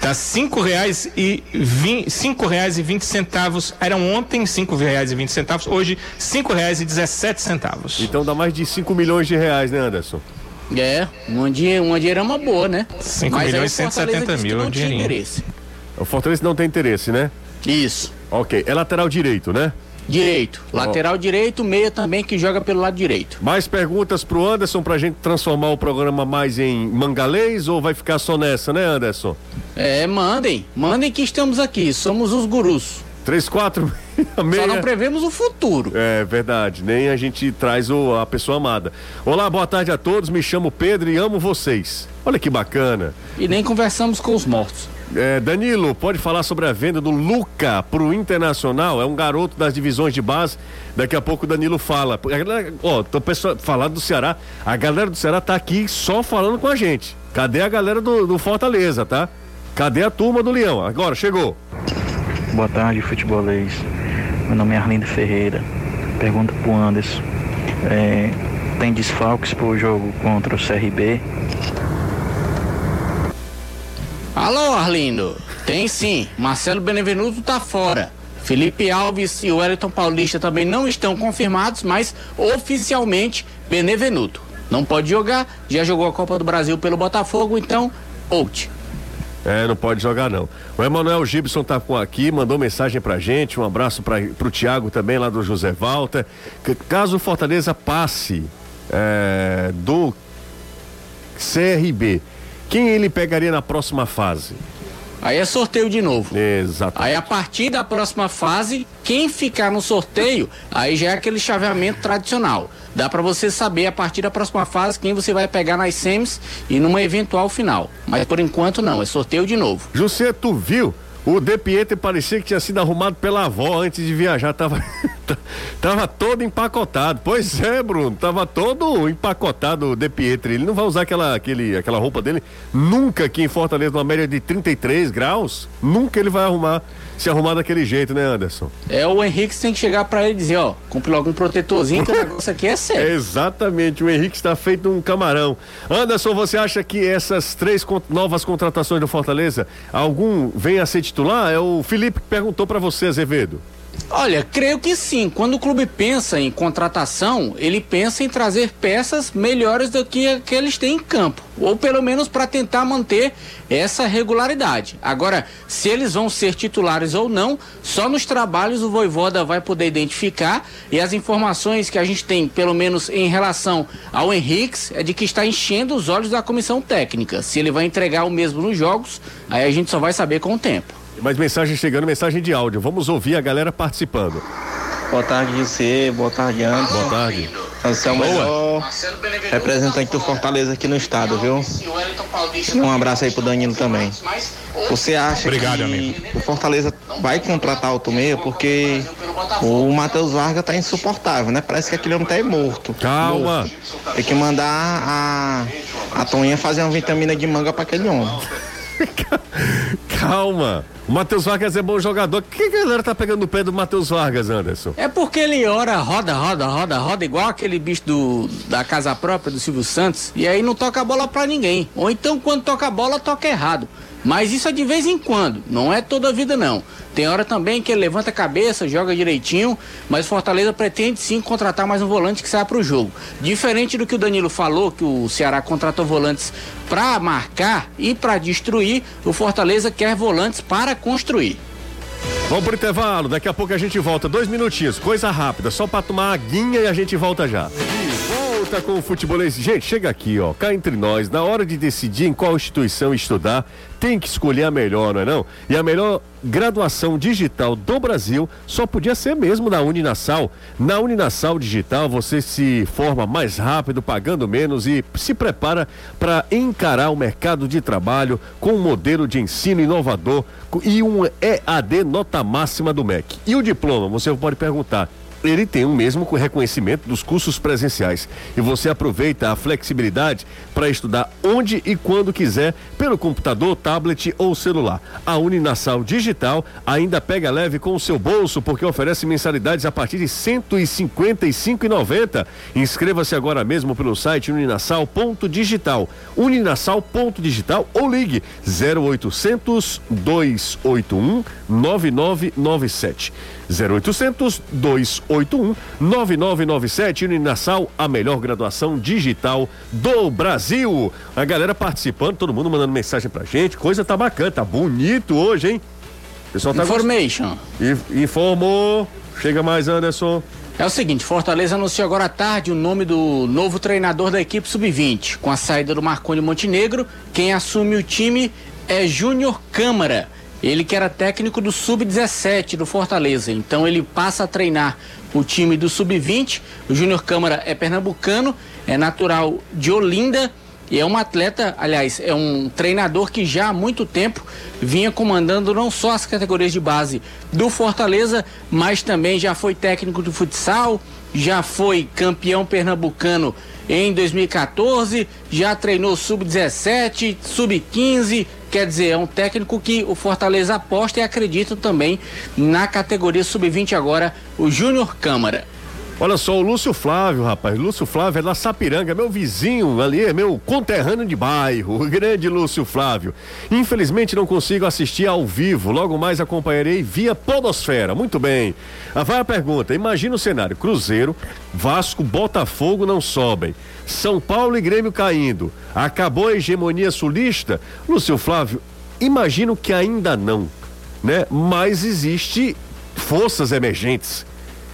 Tá cinco reais e vinte, cinco reais e vinte centavos. Eram ontem cinco reais e vinte centavos. Hoje cinco reais e dezessete centavos. Então dá mais de cinco milhões de reais, né, Anderson? É, uma, dinhe uma dinheirama boa, né? 5 milhões e 170 mil é dinheirinho. Interesse. O Fortaleza não tem interesse, né? Isso. Ok, é lateral direito, né? Direito. Lateral oh. direito, meia também que joga pelo lado direito. Mais perguntas pro Anderson pra gente transformar o programa mais em mangalês ou vai ficar só nessa, né, Anderson? É, mandem. Mandem que estamos aqui. Somos os gurus. 3, 4, meia. Só não prevemos o futuro. É verdade, nem a gente traz o, a pessoa amada. Olá, boa tarde a todos. Me chamo Pedro e amo vocês. Olha que bacana. E nem conversamos com os mortos. É, Danilo, pode falar sobre a venda do Luca pro Internacional? É um garoto das divisões de base. Daqui a pouco o Danilo fala. Ó, tô falando do Ceará. A galera do Ceará tá aqui só falando com a gente. Cadê a galera do, do Fortaleza, tá? Cadê a turma do Leão? Agora, chegou. Boa tarde, futebolês. Meu nome é Arlindo Ferreira. Pergunta pro Anderson. É, tem desfalques pro jogo contra o CRB? Alô, Arlindo. Tem sim. Marcelo Benevenuto tá fora. Felipe Alves e Wellington Paulista também não estão confirmados, mas oficialmente Benevenuto. Não pode jogar, já jogou a Copa do Brasil pelo Botafogo, então out. É, não pode jogar não. O Emanuel Gibson tá com aqui, mandou mensagem pra gente, um abraço para pro Tiago também lá do José Walter. Que, caso o Fortaleza passe é, do CRB, quem ele pegaria na próxima fase? Aí é sorteio de novo. Exato. Aí a partir da próxima fase, quem ficar no sorteio, aí já é aquele chaveamento tradicional. Dá para você saber a partir da próxima fase quem você vai pegar nas semis e numa eventual final. Mas por enquanto não, é sorteio de novo. José, tu viu? O De Pietro parecia que tinha sido arrumado pela avó antes de viajar. Tava, tava todo empacotado. Pois é, Bruno. Tava todo empacotado o De Pietro. Ele não vai usar aquela, aquele, aquela roupa dele nunca aqui em Fortaleza, numa média de 33 graus. Nunca ele vai arrumar se arrumar daquele jeito, né, Anderson? É, o Henrique tem que chegar para ele e dizer, ó, compre logo um protetorzinho que o negócio aqui é sério. exatamente, o Henrique está feito um camarão. Anderson, você acha que essas três novas contratações do Fortaleza, algum vem a ser titular? É o Felipe que perguntou para você, Azevedo. Olha, creio que sim. Quando o clube pensa em contratação, ele pensa em trazer peças melhores do que, que têm em campo. Ou pelo menos para tentar manter essa regularidade. Agora, se eles vão ser titulares ou não, só nos trabalhos o Voivoda vai poder identificar. E as informações que a gente tem, pelo menos em relação ao Henrique, é de que está enchendo os olhos da comissão técnica. Se ele vai entregar o mesmo nos jogos, aí a gente só vai saber com o tempo. Mais mensagem chegando, mensagem de áudio. Vamos ouvir a galera participando. Boa tarde, você. Boa tarde, Anderson. Boa tarde. Você é o melhor representante do Fortaleza aqui no estado, viu? Um abraço aí pro Danilo também. Você acha Obrigado, que amigo. o Fortaleza vai contratar o meia porque o Matheus Vargas tá insuportável, né? Parece que aquele homem tá morto. Calma. Morto. Tem que mandar a, a Toninha fazer uma vitamina de manga para aquele homem. Calma. O Matheus Vargas é bom jogador. Por que a galera tá pegando o pé do Matheus Vargas, Anderson? É porque ele ora, roda, roda, roda, roda, igual aquele bicho do, da casa própria do Silvio Santos, e aí não toca a bola pra ninguém. Ou então, quando toca a bola, toca errado. Mas isso é de vez em quando, não é toda a vida não. Tem hora também que ele levanta a cabeça, joga direitinho, mas Fortaleza pretende sim contratar mais um volante que saia para o jogo. Diferente do que o Danilo falou, que o Ceará contratou volantes para marcar e para destruir, o Fortaleza quer volantes para construir. Vamos pro intervalo, daqui a pouco a gente volta. Dois minutinhos, coisa rápida, só para tomar a guinha e a gente volta já. Volta com o futebolês. Gente, chega aqui, ó, cá entre nós, na hora de decidir em qual instituição estudar, tem que escolher a melhor, não é não? E a melhor graduação digital do Brasil só podia ser mesmo na Uninasal. Na Uninasal Digital você se forma mais rápido, pagando menos e se prepara para encarar o mercado de trabalho com um modelo de ensino inovador e um EAD nota máxima do MEC. E o diploma, você pode perguntar, ele tem o mesmo reconhecimento dos cursos presenciais. E você aproveita a flexibilidade para estudar onde e quando quiser, pelo computador, tablet ou celular. A Uninasal Digital ainda pega leve com o seu bolso, porque oferece mensalidades a partir de R$ 155,90. Inscreva-se agora mesmo pelo site uninasal.digital. Uninasal.digital ou ligue 0800 281 9997. 0800 281 9997 Uninasal, a melhor graduação digital do Brasil. A galera participando, todo mundo mandando mensagem pra gente. Coisa tá bacana, tá bonito hoje, hein? O pessoal tá Information. Gost... Informou. Chega mais, Anderson. É o seguinte, Fortaleza anunciou agora à tarde o nome do novo treinador da equipe sub-20. Com a saída do Marconi Montenegro, quem assume o time é Júnior Câmara. Ele que era técnico do Sub-17 do Fortaleza. Então ele passa a treinar o time do Sub-20. O Júnior Câmara é pernambucano, é natural de Olinda e é um atleta, aliás, é um treinador que já há muito tempo vinha comandando não só as categorias de base do Fortaleza, mas também já foi técnico de futsal, já foi campeão pernambucano em 2014, já treinou sub-17, sub-15, quer dizer, é um técnico que o Fortaleza aposta e acredita também na categoria sub-20 agora, o Júnior Câmara. Olha só, o Lúcio Flávio, rapaz. Lúcio Flávio é da Sapiranga, meu vizinho ali, é meu conterrâneo de bairro. O grande Lúcio Flávio. Infelizmente não consigo assistir ao vivo, logo mais acompanharei via Podosfera. Muito bem. Ah, vai a pergunta: imagina o cenário: Cruzeiro, Vasco, Botafogo não sobem. São Paulo e Grêmio caindo. Acabou a hegemonia sulista? Lúcio Flávio, imagino que ainda não, né? Mas existe forças emergentes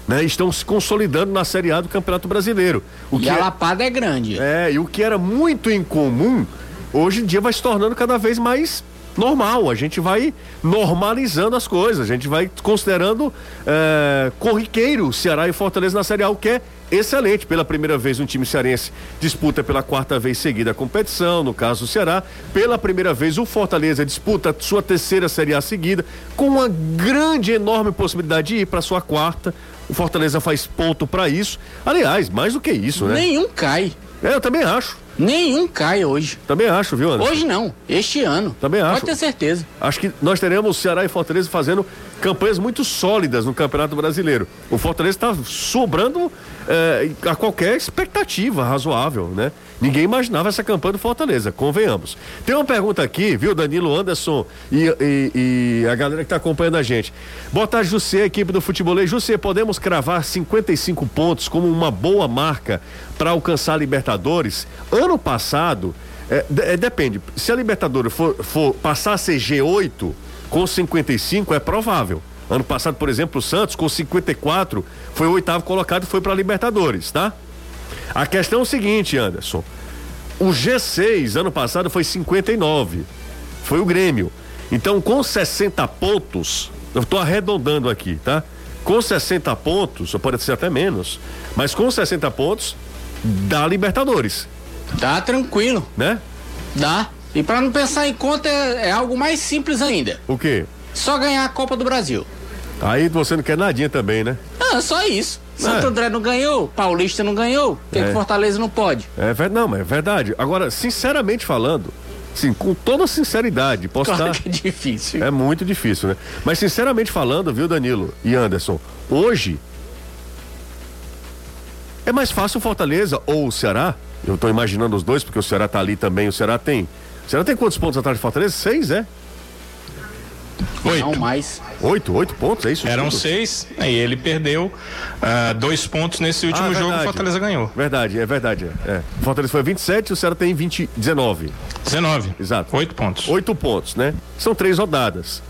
né, estão se consolidando na Série A do Campeonato Brasileiro. O e a é, lapada é grande. É, e o que era muito incomum, hoje em dia vai se tornando cada vez mais normal. A gente vai normalizando as coisas, a gente vai considerando é, corriqueiro Ceará e Fortaleza na Série A, o que é excelente. Pela primeira vez, um time cearense disputa pela quarta vez seguida a competição, no caso do Ceará. Pela primeira vez, o Fortaleza disputa sua terceira Série A seguida, com uma grande, enorme possibilidade de ir para sua quarta. O Fortaleza faz ponto para isso. Aliás, mais do que isso, né? Nenhum cai. É, eu também acho. Nenhum cai hoje. Também acho, viu, Anderson? Hoje não, este ano. Também acho. Pode ter certeza. Acho que nós teremos Ceará e Fortaleza fazendo campanhas muito sólidas no Campeonato Brasileiro. O Fortaleza está sobrando é, a qualquer expectativa razoável, né? Ninguém imaginava essa campanha do Fortaleza, convenhamos. Tem uma pergunta aqui, viu, Danilo Anderson e, e, e a galera que está acompanhando a gente. Boa tarde, José, equipe do Futebolês. José, podemos cravar 55 pontos como uma boa marca para alcançar a Libertadores? Ano passado, é, é, depende, se a Libertadores for, for passar a ser G8 com 55, é provável. Ano passado, por exemplo, o Santos com 54 foi o oitavo colocado e foi para a Libertadores, tá? A questão é o seguinte, Anderson. O G6 ano passado foi 59. Foi o Grêmio. Então, com 60 pontos, eu estou arredondando aqui, tá? Com 60 pontos, ou pode ser até menos, mas com 60 pontos, dá Libertadores. Dá tranquilo. Né? Dá. E para não pensar em conta, é, é, algo mais simples ainda. O quê? Só ganhar a Copa do Brasil. Aí você não quer nadinha também, né? Ah, só isso. Santo é. André não ganhou, Paulista não ganhou, por que, é. que Fortaleza não pode? É verdade, não, mas é verdade. Agora, sinceramente falando, Sim, com toda sinceridade, posso Claro estar. que é difícil. É muito difícil, né? Mas sinceramente falando, viu, Danilo e Anderson, hoje é mais fácil o Fortaleza ou o Ceará. Eu tô imaginando os dois, porque o Ceará tá ali também. O Ceará tem. O Ceará tem quantos pontos atrás de Fortaleza? Seis, é? Oito. Não mais. Oito, oito pontos, é isso? Eram tudo? seis, e ele perdeu ah, dois pontos nesse último Ah, jogo, o. Fortaleza ganhou. Verdade, é verdade. É. É. O Fortaleza foi 27 o Ceará tem 20, 19. 19. Exato. Oito pontos. Oito pontos, né? São três rodadas.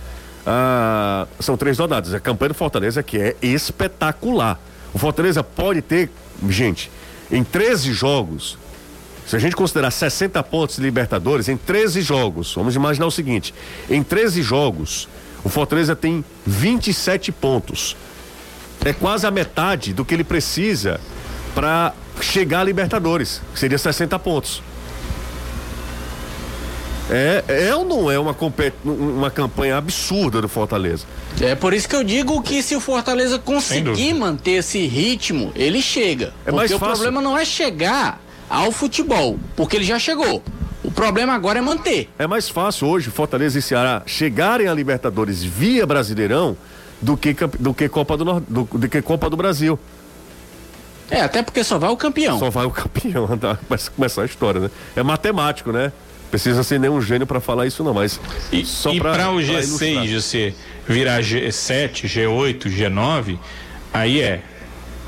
Ah, são três rodadas. A campanha do Fortaleza que é espetacular. O Fortaleza pode ter, gente, em 13 jogos, se a gente considerar 60 pontos de Libertadores, em 13 jogos, vamos imaginar o seguinte: em 13 jogos, o Fortaleza tem 27 pontos. É quase a metade do que ele precisa para chegar à Libertadores, que seria 60 pontos. É, é ou não é uma, uma campanha absurda do Fortaleza? É por isso que eu digo que se o Fortaleza conseguir manter esse ritmo, ele chega. É mais porque o problema não é chegar ao futebol, porque ele já chegou. O problema agora é manter. É mais fácil hoje Fortaleza e Ceará chegarem à Libertadores via Brasileirão do que, do que, Copa, do, Nor- do, do que Copa do Brasil. É, até porque só vai o campeão. Só vai o campeão, tá? Começa começar a história, né? É matemático, né? Precisa ser nenhum gênio para falar isso, não, mas E, só e pra- para o pra G6 ilustrar. você virar G7, G8, G9, aí é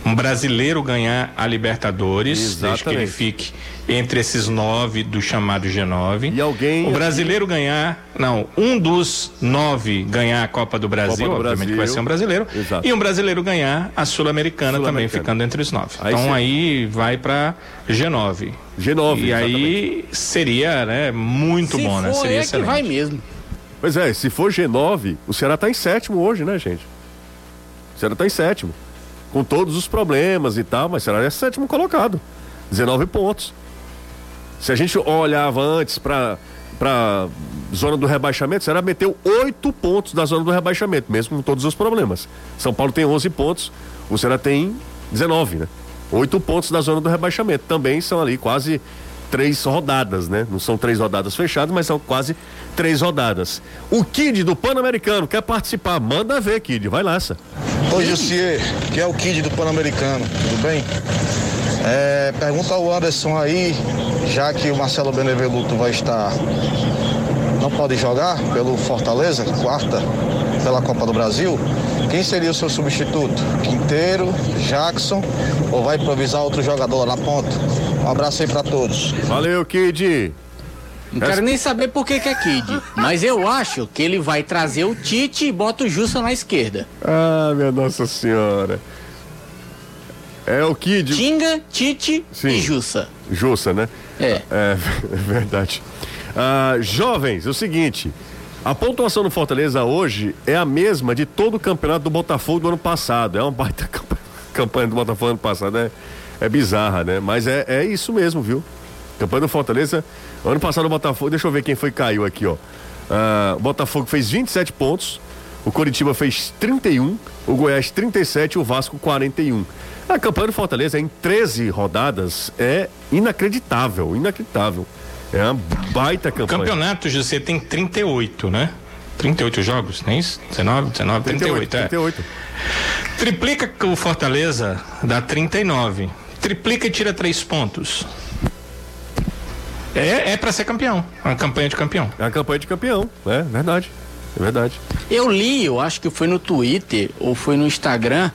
um brasileiro ganhar a Libertadores, desde que ele Exatamente. fique entre esses nove do chamado G9. E alguém O brasileiro ganhar, não, um dos nove ganhar a Copa do Brasil, Copa do obviamente Brasil. vai ser um brasileiro, Exato. e um brasileiro ganhar a Sul-Americana também, Sul-Americana. ficando entre os nove. Aí então sim. aí vai para G9. G9, E aí seria, né, muito Se bom, né? for, Seria é que excelente. vai mesmo. Pois é, se for G9, o Ceará tá em sétimo hoje, né, gente? O Ceará tá em sétimo. Com todos os problemas e tal, mas o Ceará é sétimo colocado. 19 pontos. Se a gente olhava antes para para zona do rebaixamento, o Ceará meteu 8 pontos da zona do rebaixamento, mesmo com todos os problemas. São Paulo tem 11 pontos, o Ceará tem 19, né? 8 pontos da zona do rebaixamento. Também são ali quase três rodadas, né? Não são três rodadas fechadas, mas são quase três rodadas. O Kid do Pan-Americano quer participar. Manda ver, Kid. Vai nessa. Oi, Jussier, que é o Kid do Pan-Americano, tudo bem? É, pergunta ao Anderson aí, já que o Marcelo Benevenuto vai estar. Não pode jogar pelo Fortaleza, quarta, pela Copa do Brasil. Quem seria o seu substituto? Quinteiro, Jackson ou vai improvisar outro jogador lá na ponta? Um abraço aí pra todos. Valeu, Kid. Não quero nem saber por que, que é Kid. Mas eu acho que ele vai trazer o Tite e bota o Jussa na esquerda. Ah, minha Nossa Senhora. É o Kid. Tinga, Tite Sim. e Jussa. Jussa, né? É. É, é verdade. Ah, jovens, é o seguinte. A pontuação do Fortaleza hoje é a mesma de todo o campeonato do Botafogo do ano passado. É uma baita campa- campanha do Botafogo ano passado, é, é bizarra, né? Mas é, é isso mesmo, viu? Campanha do Fortaleza. Ano passado o Botafogo, deixa eu ver quem foi que caiu aqui, ó. Ah, o Botafogo fez 27 pontos, o Coritiba fez 31, o Goiás 37 e o Vasco 41. A campanha do Fortaleza em 13 rodadas é inacreditável, inacreditável. É uma baita O campanha. campeonato, José, tem 38, né? 38 jogos, não é isso? 19, 19, 38, 38 é. 38. Triplica o Fortaleza dá 39. Triplica e tira 3 pontos. É, é para ser campeão. É uma campanha de campeão. É uma campanha de campeão, é verdade. É verdade. Eu li, eu acho que foi no Twitter ou foi no Instagram,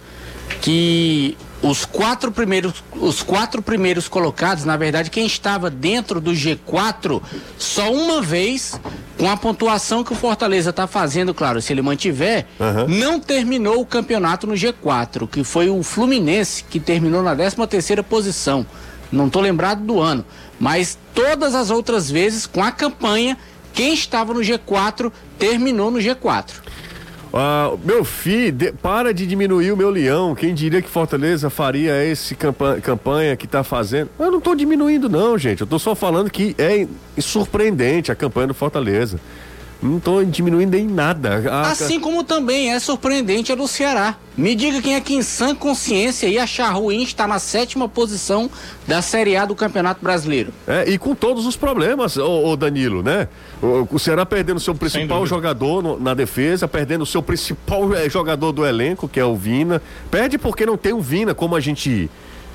que os quatro primeiros, os quatro primeiros colocados, na verdade, quem estava dentro do G4, só uma vez, com a pontuação que o Fortaleza está fazendo, claro, se ele mantiver, não terminou o campeonato no G4, que foi o Fluminense, que terminou na 13 terceira posição. Não estou lembrado do ano, mas todas as outras vezes, com a campanha, quem estava no G4 terminou no G4. Ah, meu filho, de- para de diminuir o meu leão. Quem diria que Fortaleza faria esse campa- campanha que tá fazendo? Eu não tô diminuindo, não, gente. Eu tô só falando que é surpreendente a campanha do Fortaleza. Não estou diminuindo em nada. A... Assim como também é surpreendente a do Ceará. Me diga quem é que em sã consciência ia achar ruim estar na sétima posição da Série A do Campeonato Brasileiro. É, e com todos os problemas, o, Danilo, né? O, o Ceará perdendo seu principal jogador no, na defesa, perdendo o seu principal é, jogador do elenco, que é o Vina. Perde porque não tem o Vina, como a gente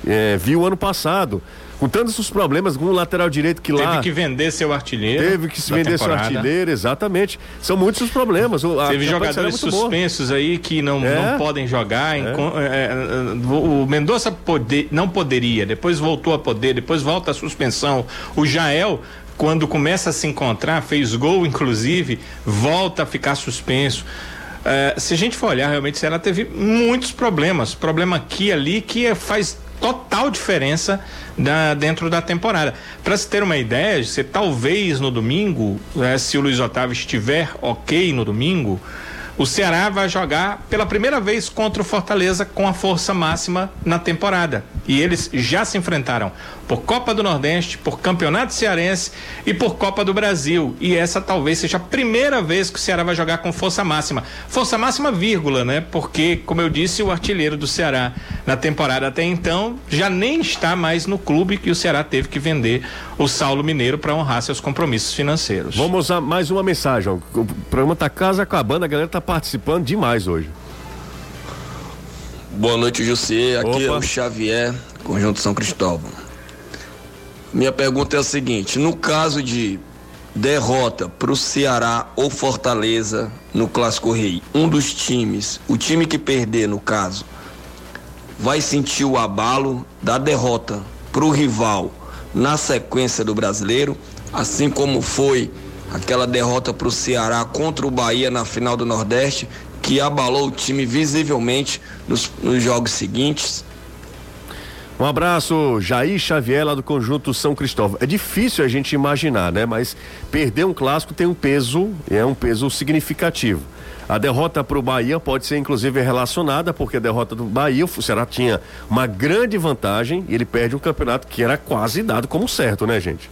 é, viu ano passado com tantos os problemas, com o lateral direito que teve lá. Teve que vender seu artilheiro. Teve que se vender temporada. seu artilheiro, exatamente. São muitos os problemas. A teve jogadores é suspensos boa. aí que não, é. não podem jogar. É. Em, é, é, o Mendonça poder, não poderia, depois voltou a poder, depois volta a suspensão. O Jael quando começa a se encontrar, fez gol inclusive, volta a ficar suspenso. Uh, se a gente for olhar, realmente, ela teve muitos problemas. Problema aqui e ali que faz total diferença da, dentro da temporada. Para se ter uma ideia, você talvez no domingo, né, se o Luiz Otávio estiver ok no domingo, o Ceará vai jogar pela primeira vez contra o Fortaleza com a força máxima na temporada. E eles já se enfrentaram por Copa do Nordeste, por Campeonato Cearense e por Copa do Brasil. E essa talvez seja a primeira vez que o Ceará vai jogar com força máxima. Força máxima, vírgula, né? Porque, como eu disse, o artilheiro do Ceará na temporada até então já nem está mais no clube que o Ceará teve que vender o Saulo Mineiro para honrar seus compromissos financeiros. Vamos a mais uma mensagem. O programa tá casa acabando, a galera tá participando demais hoje. Boa noite, José. Aqui Opa. é o Xavier, Conjunto São Cristóvão. Minha pergunta é a seguinte: no caso de derrota para o Ceará ou Fortaleza no Clássico Rei, um dos times, o time que perder no caso, vai sentir o abalo da derrota para o rival na sequência do brasileiro, assim como foi aquela derrota para o Ceará contra o Bahia na final do Nordeste, que abalou o time visivelmente nos, nos jogos seguintes. Um abraço, Jair Xavier, lá do Conjunto São Cristóvão. É difícil a gente imaginar, né? Mas perder um clássico tem um peso, é um peso significativo. A derrota para o Bahia pode ser inclusive relacionada, porque a derrota do Bahia, o Ceará tinha uma grande vantagem e ele perde um campeonato que era quase dado como certo, né, gente?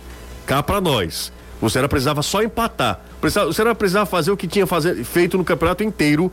Cá para nós. O Ceará precisava só empatar. O Ceará precisava fazer o que tinha fazer, feito no campeonato inteiro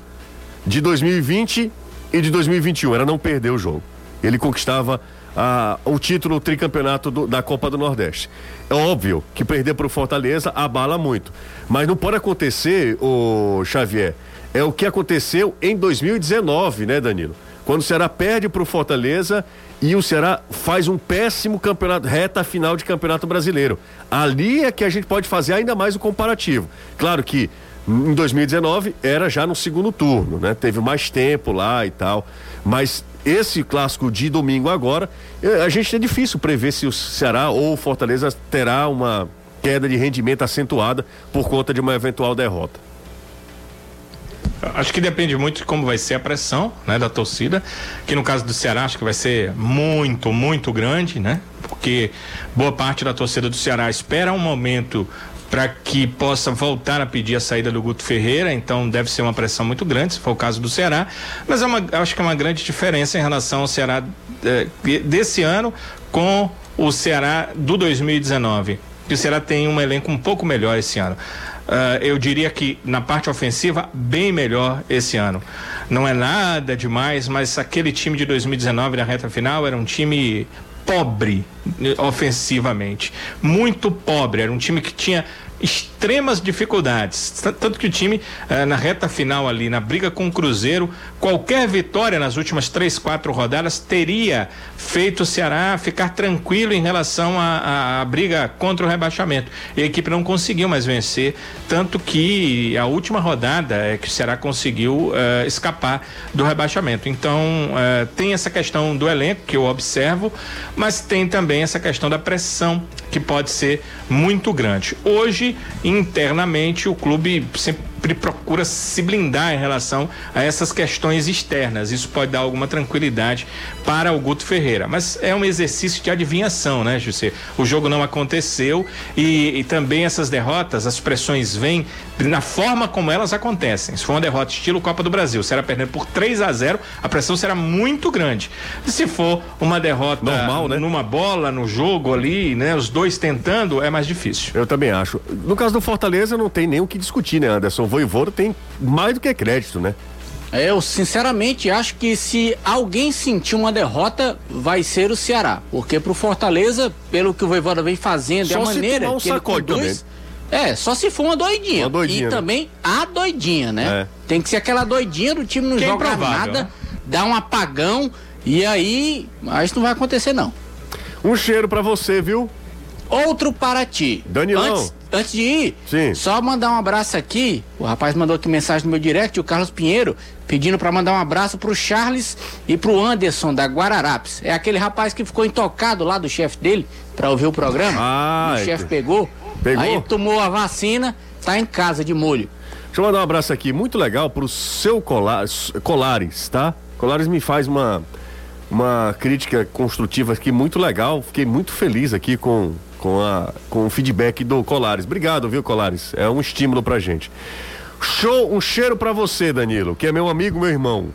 de 2020 e de 2021, era não perder o jogo. Ele conquistava ah, o título tricampeonato do, da Copa do Nordeste. É óbvio que perder para o Fortaleza abala muito, mas não pode acontecer, o Xavier, é o que aconteceu em 2019, né, Danilo? Quando o Ceará perde para o Fortaleza e o Ceará faz um péssimo campeonato, reta final de campeonato brasileiro. Ali é que a gente pode fazer ainda mais o comparativo. Claro que em 2019 era já no segundo turno, né? Teve mais tempo lá e tal. Mas esse clássico de domingo agora, eh, a gente é difícil prever se o Ceará ou o Fortaleza terá uma queda de rendimento acentuada por conta de uma eventual derrota. Acho que depende muito de como vai ser a pressão, né, da torcida, que no caso do Ceará acho que vai ser muito, muito grande, né? Porque boa parte da torcida do Ceará espera um momento para que possa voltar a pedir a saída do Guto Ferreira, então deve ser uma pressão muito grande, se for o caso do Ceará, mas é uma, acho que é uma grande diferença em relação ao Ceará eh, desse ano com o Ceará do 2019. Que o Ceará tem um elenco um pouco melhor esse ano. Uh, eu diria que na parte ofensiva, bem melhor esse ano. Não é nada demais, mas aquele time de 2019 na reta final era um time pobre eh, ofensivamente. Muito pobre. Era um time que tinha extremas dificuldades. Tanto que o time, eh, na reta final ali, na briga com o Cruzeiro, qualquer vitória nas últimas três, quatro rodadas teria feito o Ceará ficar tranquilo em relação à briga contra o rebaixamento. E a equipe não conseguiu mais vencer, tanto que a última rodada é que o Ceará conseguiu eh, escapar do rebaixamento. Então, eh, tem essa questão do elenco que eu observo, mas tem também essa questão da pressão que pode ser muito grande. Hoje, internamente, o clube sempre sempre procura se blindar em relação a essas questões externas. Isso pode dar alguma tranquilidade para o Guto Ferreira. Mas é um exercício de adivinhação, né, José? O jogo não aconteceu e, e também essas derrotas, as pressões vêm na forma como elas acontecem. Se for uma derrota estilo Copa do Brasil, será perdendo por 3 a 0 a pressão será muito grande. E se for uma derrota Normal, né? numa bola, no jogo ali, né? Os dois tentando, é mais difícil. Eu também acho. No caso do Fortaleza, não tem nem o que discutir, né, Anderson? O Voivoda tem mais do que crédito, né? Eu sinceramente acho que se alguém sentir uma derrota, vai ser o Ceará. Porque pro Fortaleza, pelo que o Voivoda vem fazendo, Só é a maneira um que ele conduz, é, só se for uma doidinha. Uma doidinha e né? também a doidinha, né? É. Tem que ser aquela doidinha do time não Quem joga nada, né? dá um apagão e aí, mas não vai acontecer não. Um cheiro para você, viu? Outro para ti. Danilão. Antes, antes de ir, Sim. só mandar um abraço aqui. O rapaz mandou aqui mensagem no meu direct, o Carlos Pinheiro, pedindo para mandar um abraço pro Charles e pro Anderson da Guararapes. É aquele rapaz que ficou intocado lá do chefe dele para ouvir o programa. Ah, o chefe pegou. Pegou? Aí tomou a vacina, tá em casa de molho. Deixa eu mandar um abraço aqui muito legal pro seu Colares, Colares tá? Colares me faz uma uma crítica construtiva aqui muito legal. Fiquei muito feliz aqui com, com, a, com o feedback do Colares. Obrigado, viu, Colares? É um estímulo pra gente. Show, um cheiro para você, Danilo, que é meu amigo, meu irmão.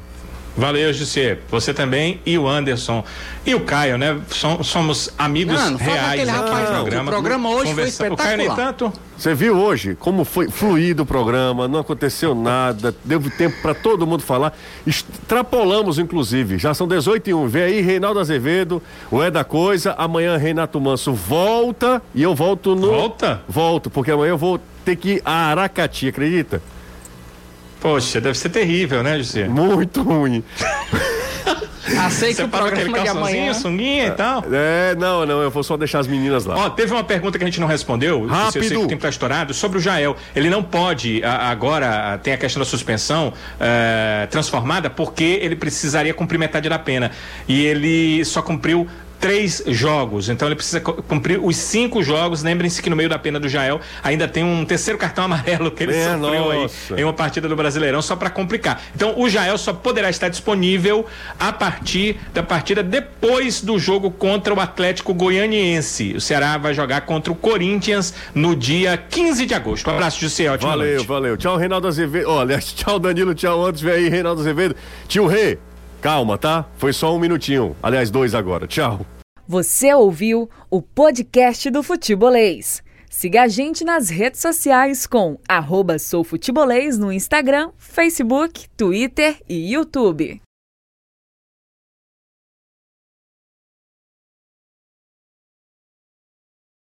Valeu, José. Você também e o Anderson. E o Caio, né? somos amigos não, não reais aqui rapaz, no programa. O programa hoje Conversa... foi espetacular. O Caio nem tanto. Você viu hoje como foi fluido o programa, não aconteceu nada, deu tempo para todo mundo falar. Extrapolamos, inclusive. Já são 18 e 1. Vem aí Reinaldo Azevedo, o É da Coisa. Amanhã Renato Manso volta e eu volto no. Volta? Volto, porque amanhã eu vou ter que ir a Aracati, acredita? Poxa, deve ser terrível, né, José? Muito ruim. Aceita o programa de amanhã. sunguinha e tal. É, não, não, eu vou só deixar as meninas lá. Ó, teve uma pergunta que a gente não respondeu. Rápido. Eu sei que o tempo tá estourado. Sobre o Jael. Ele não pode, agora tem a questão da suspensão é, transformada, porque ele precisaria cumprir metade da pena. E ele só cumpriu três jogos. Então ele precisa cumprir os cinco jogos. Lembrem-se que no meio da pena do Jael ainda tem um terceiro cartão amarelo que ele é, sofreu aí em uma partida do Brasileirão, só para complicar. Então o Jael só poderá estar disponível a partir da partida depois do jogo contra o Atlético Goianiense. O Ceará vai jogar contra o Corinthians no dia 15 de agosto. Um abraço, José. Ótimo Valeu, noite. valeu. Tchau, Reinaldo Azevedo. Olha, tchau, Danilo. Tchau, antes vem aí, Reinaldo Azevedo. Tio Rei. Calma, tá? Foi só um minutinho. Aliás, dois agora. Tchau. Você ouviu o podcast do Futebolês. Siga a gente nas redes sociais com arroba soufutebolês no Instagram, Facebook, Twitter e YouTube.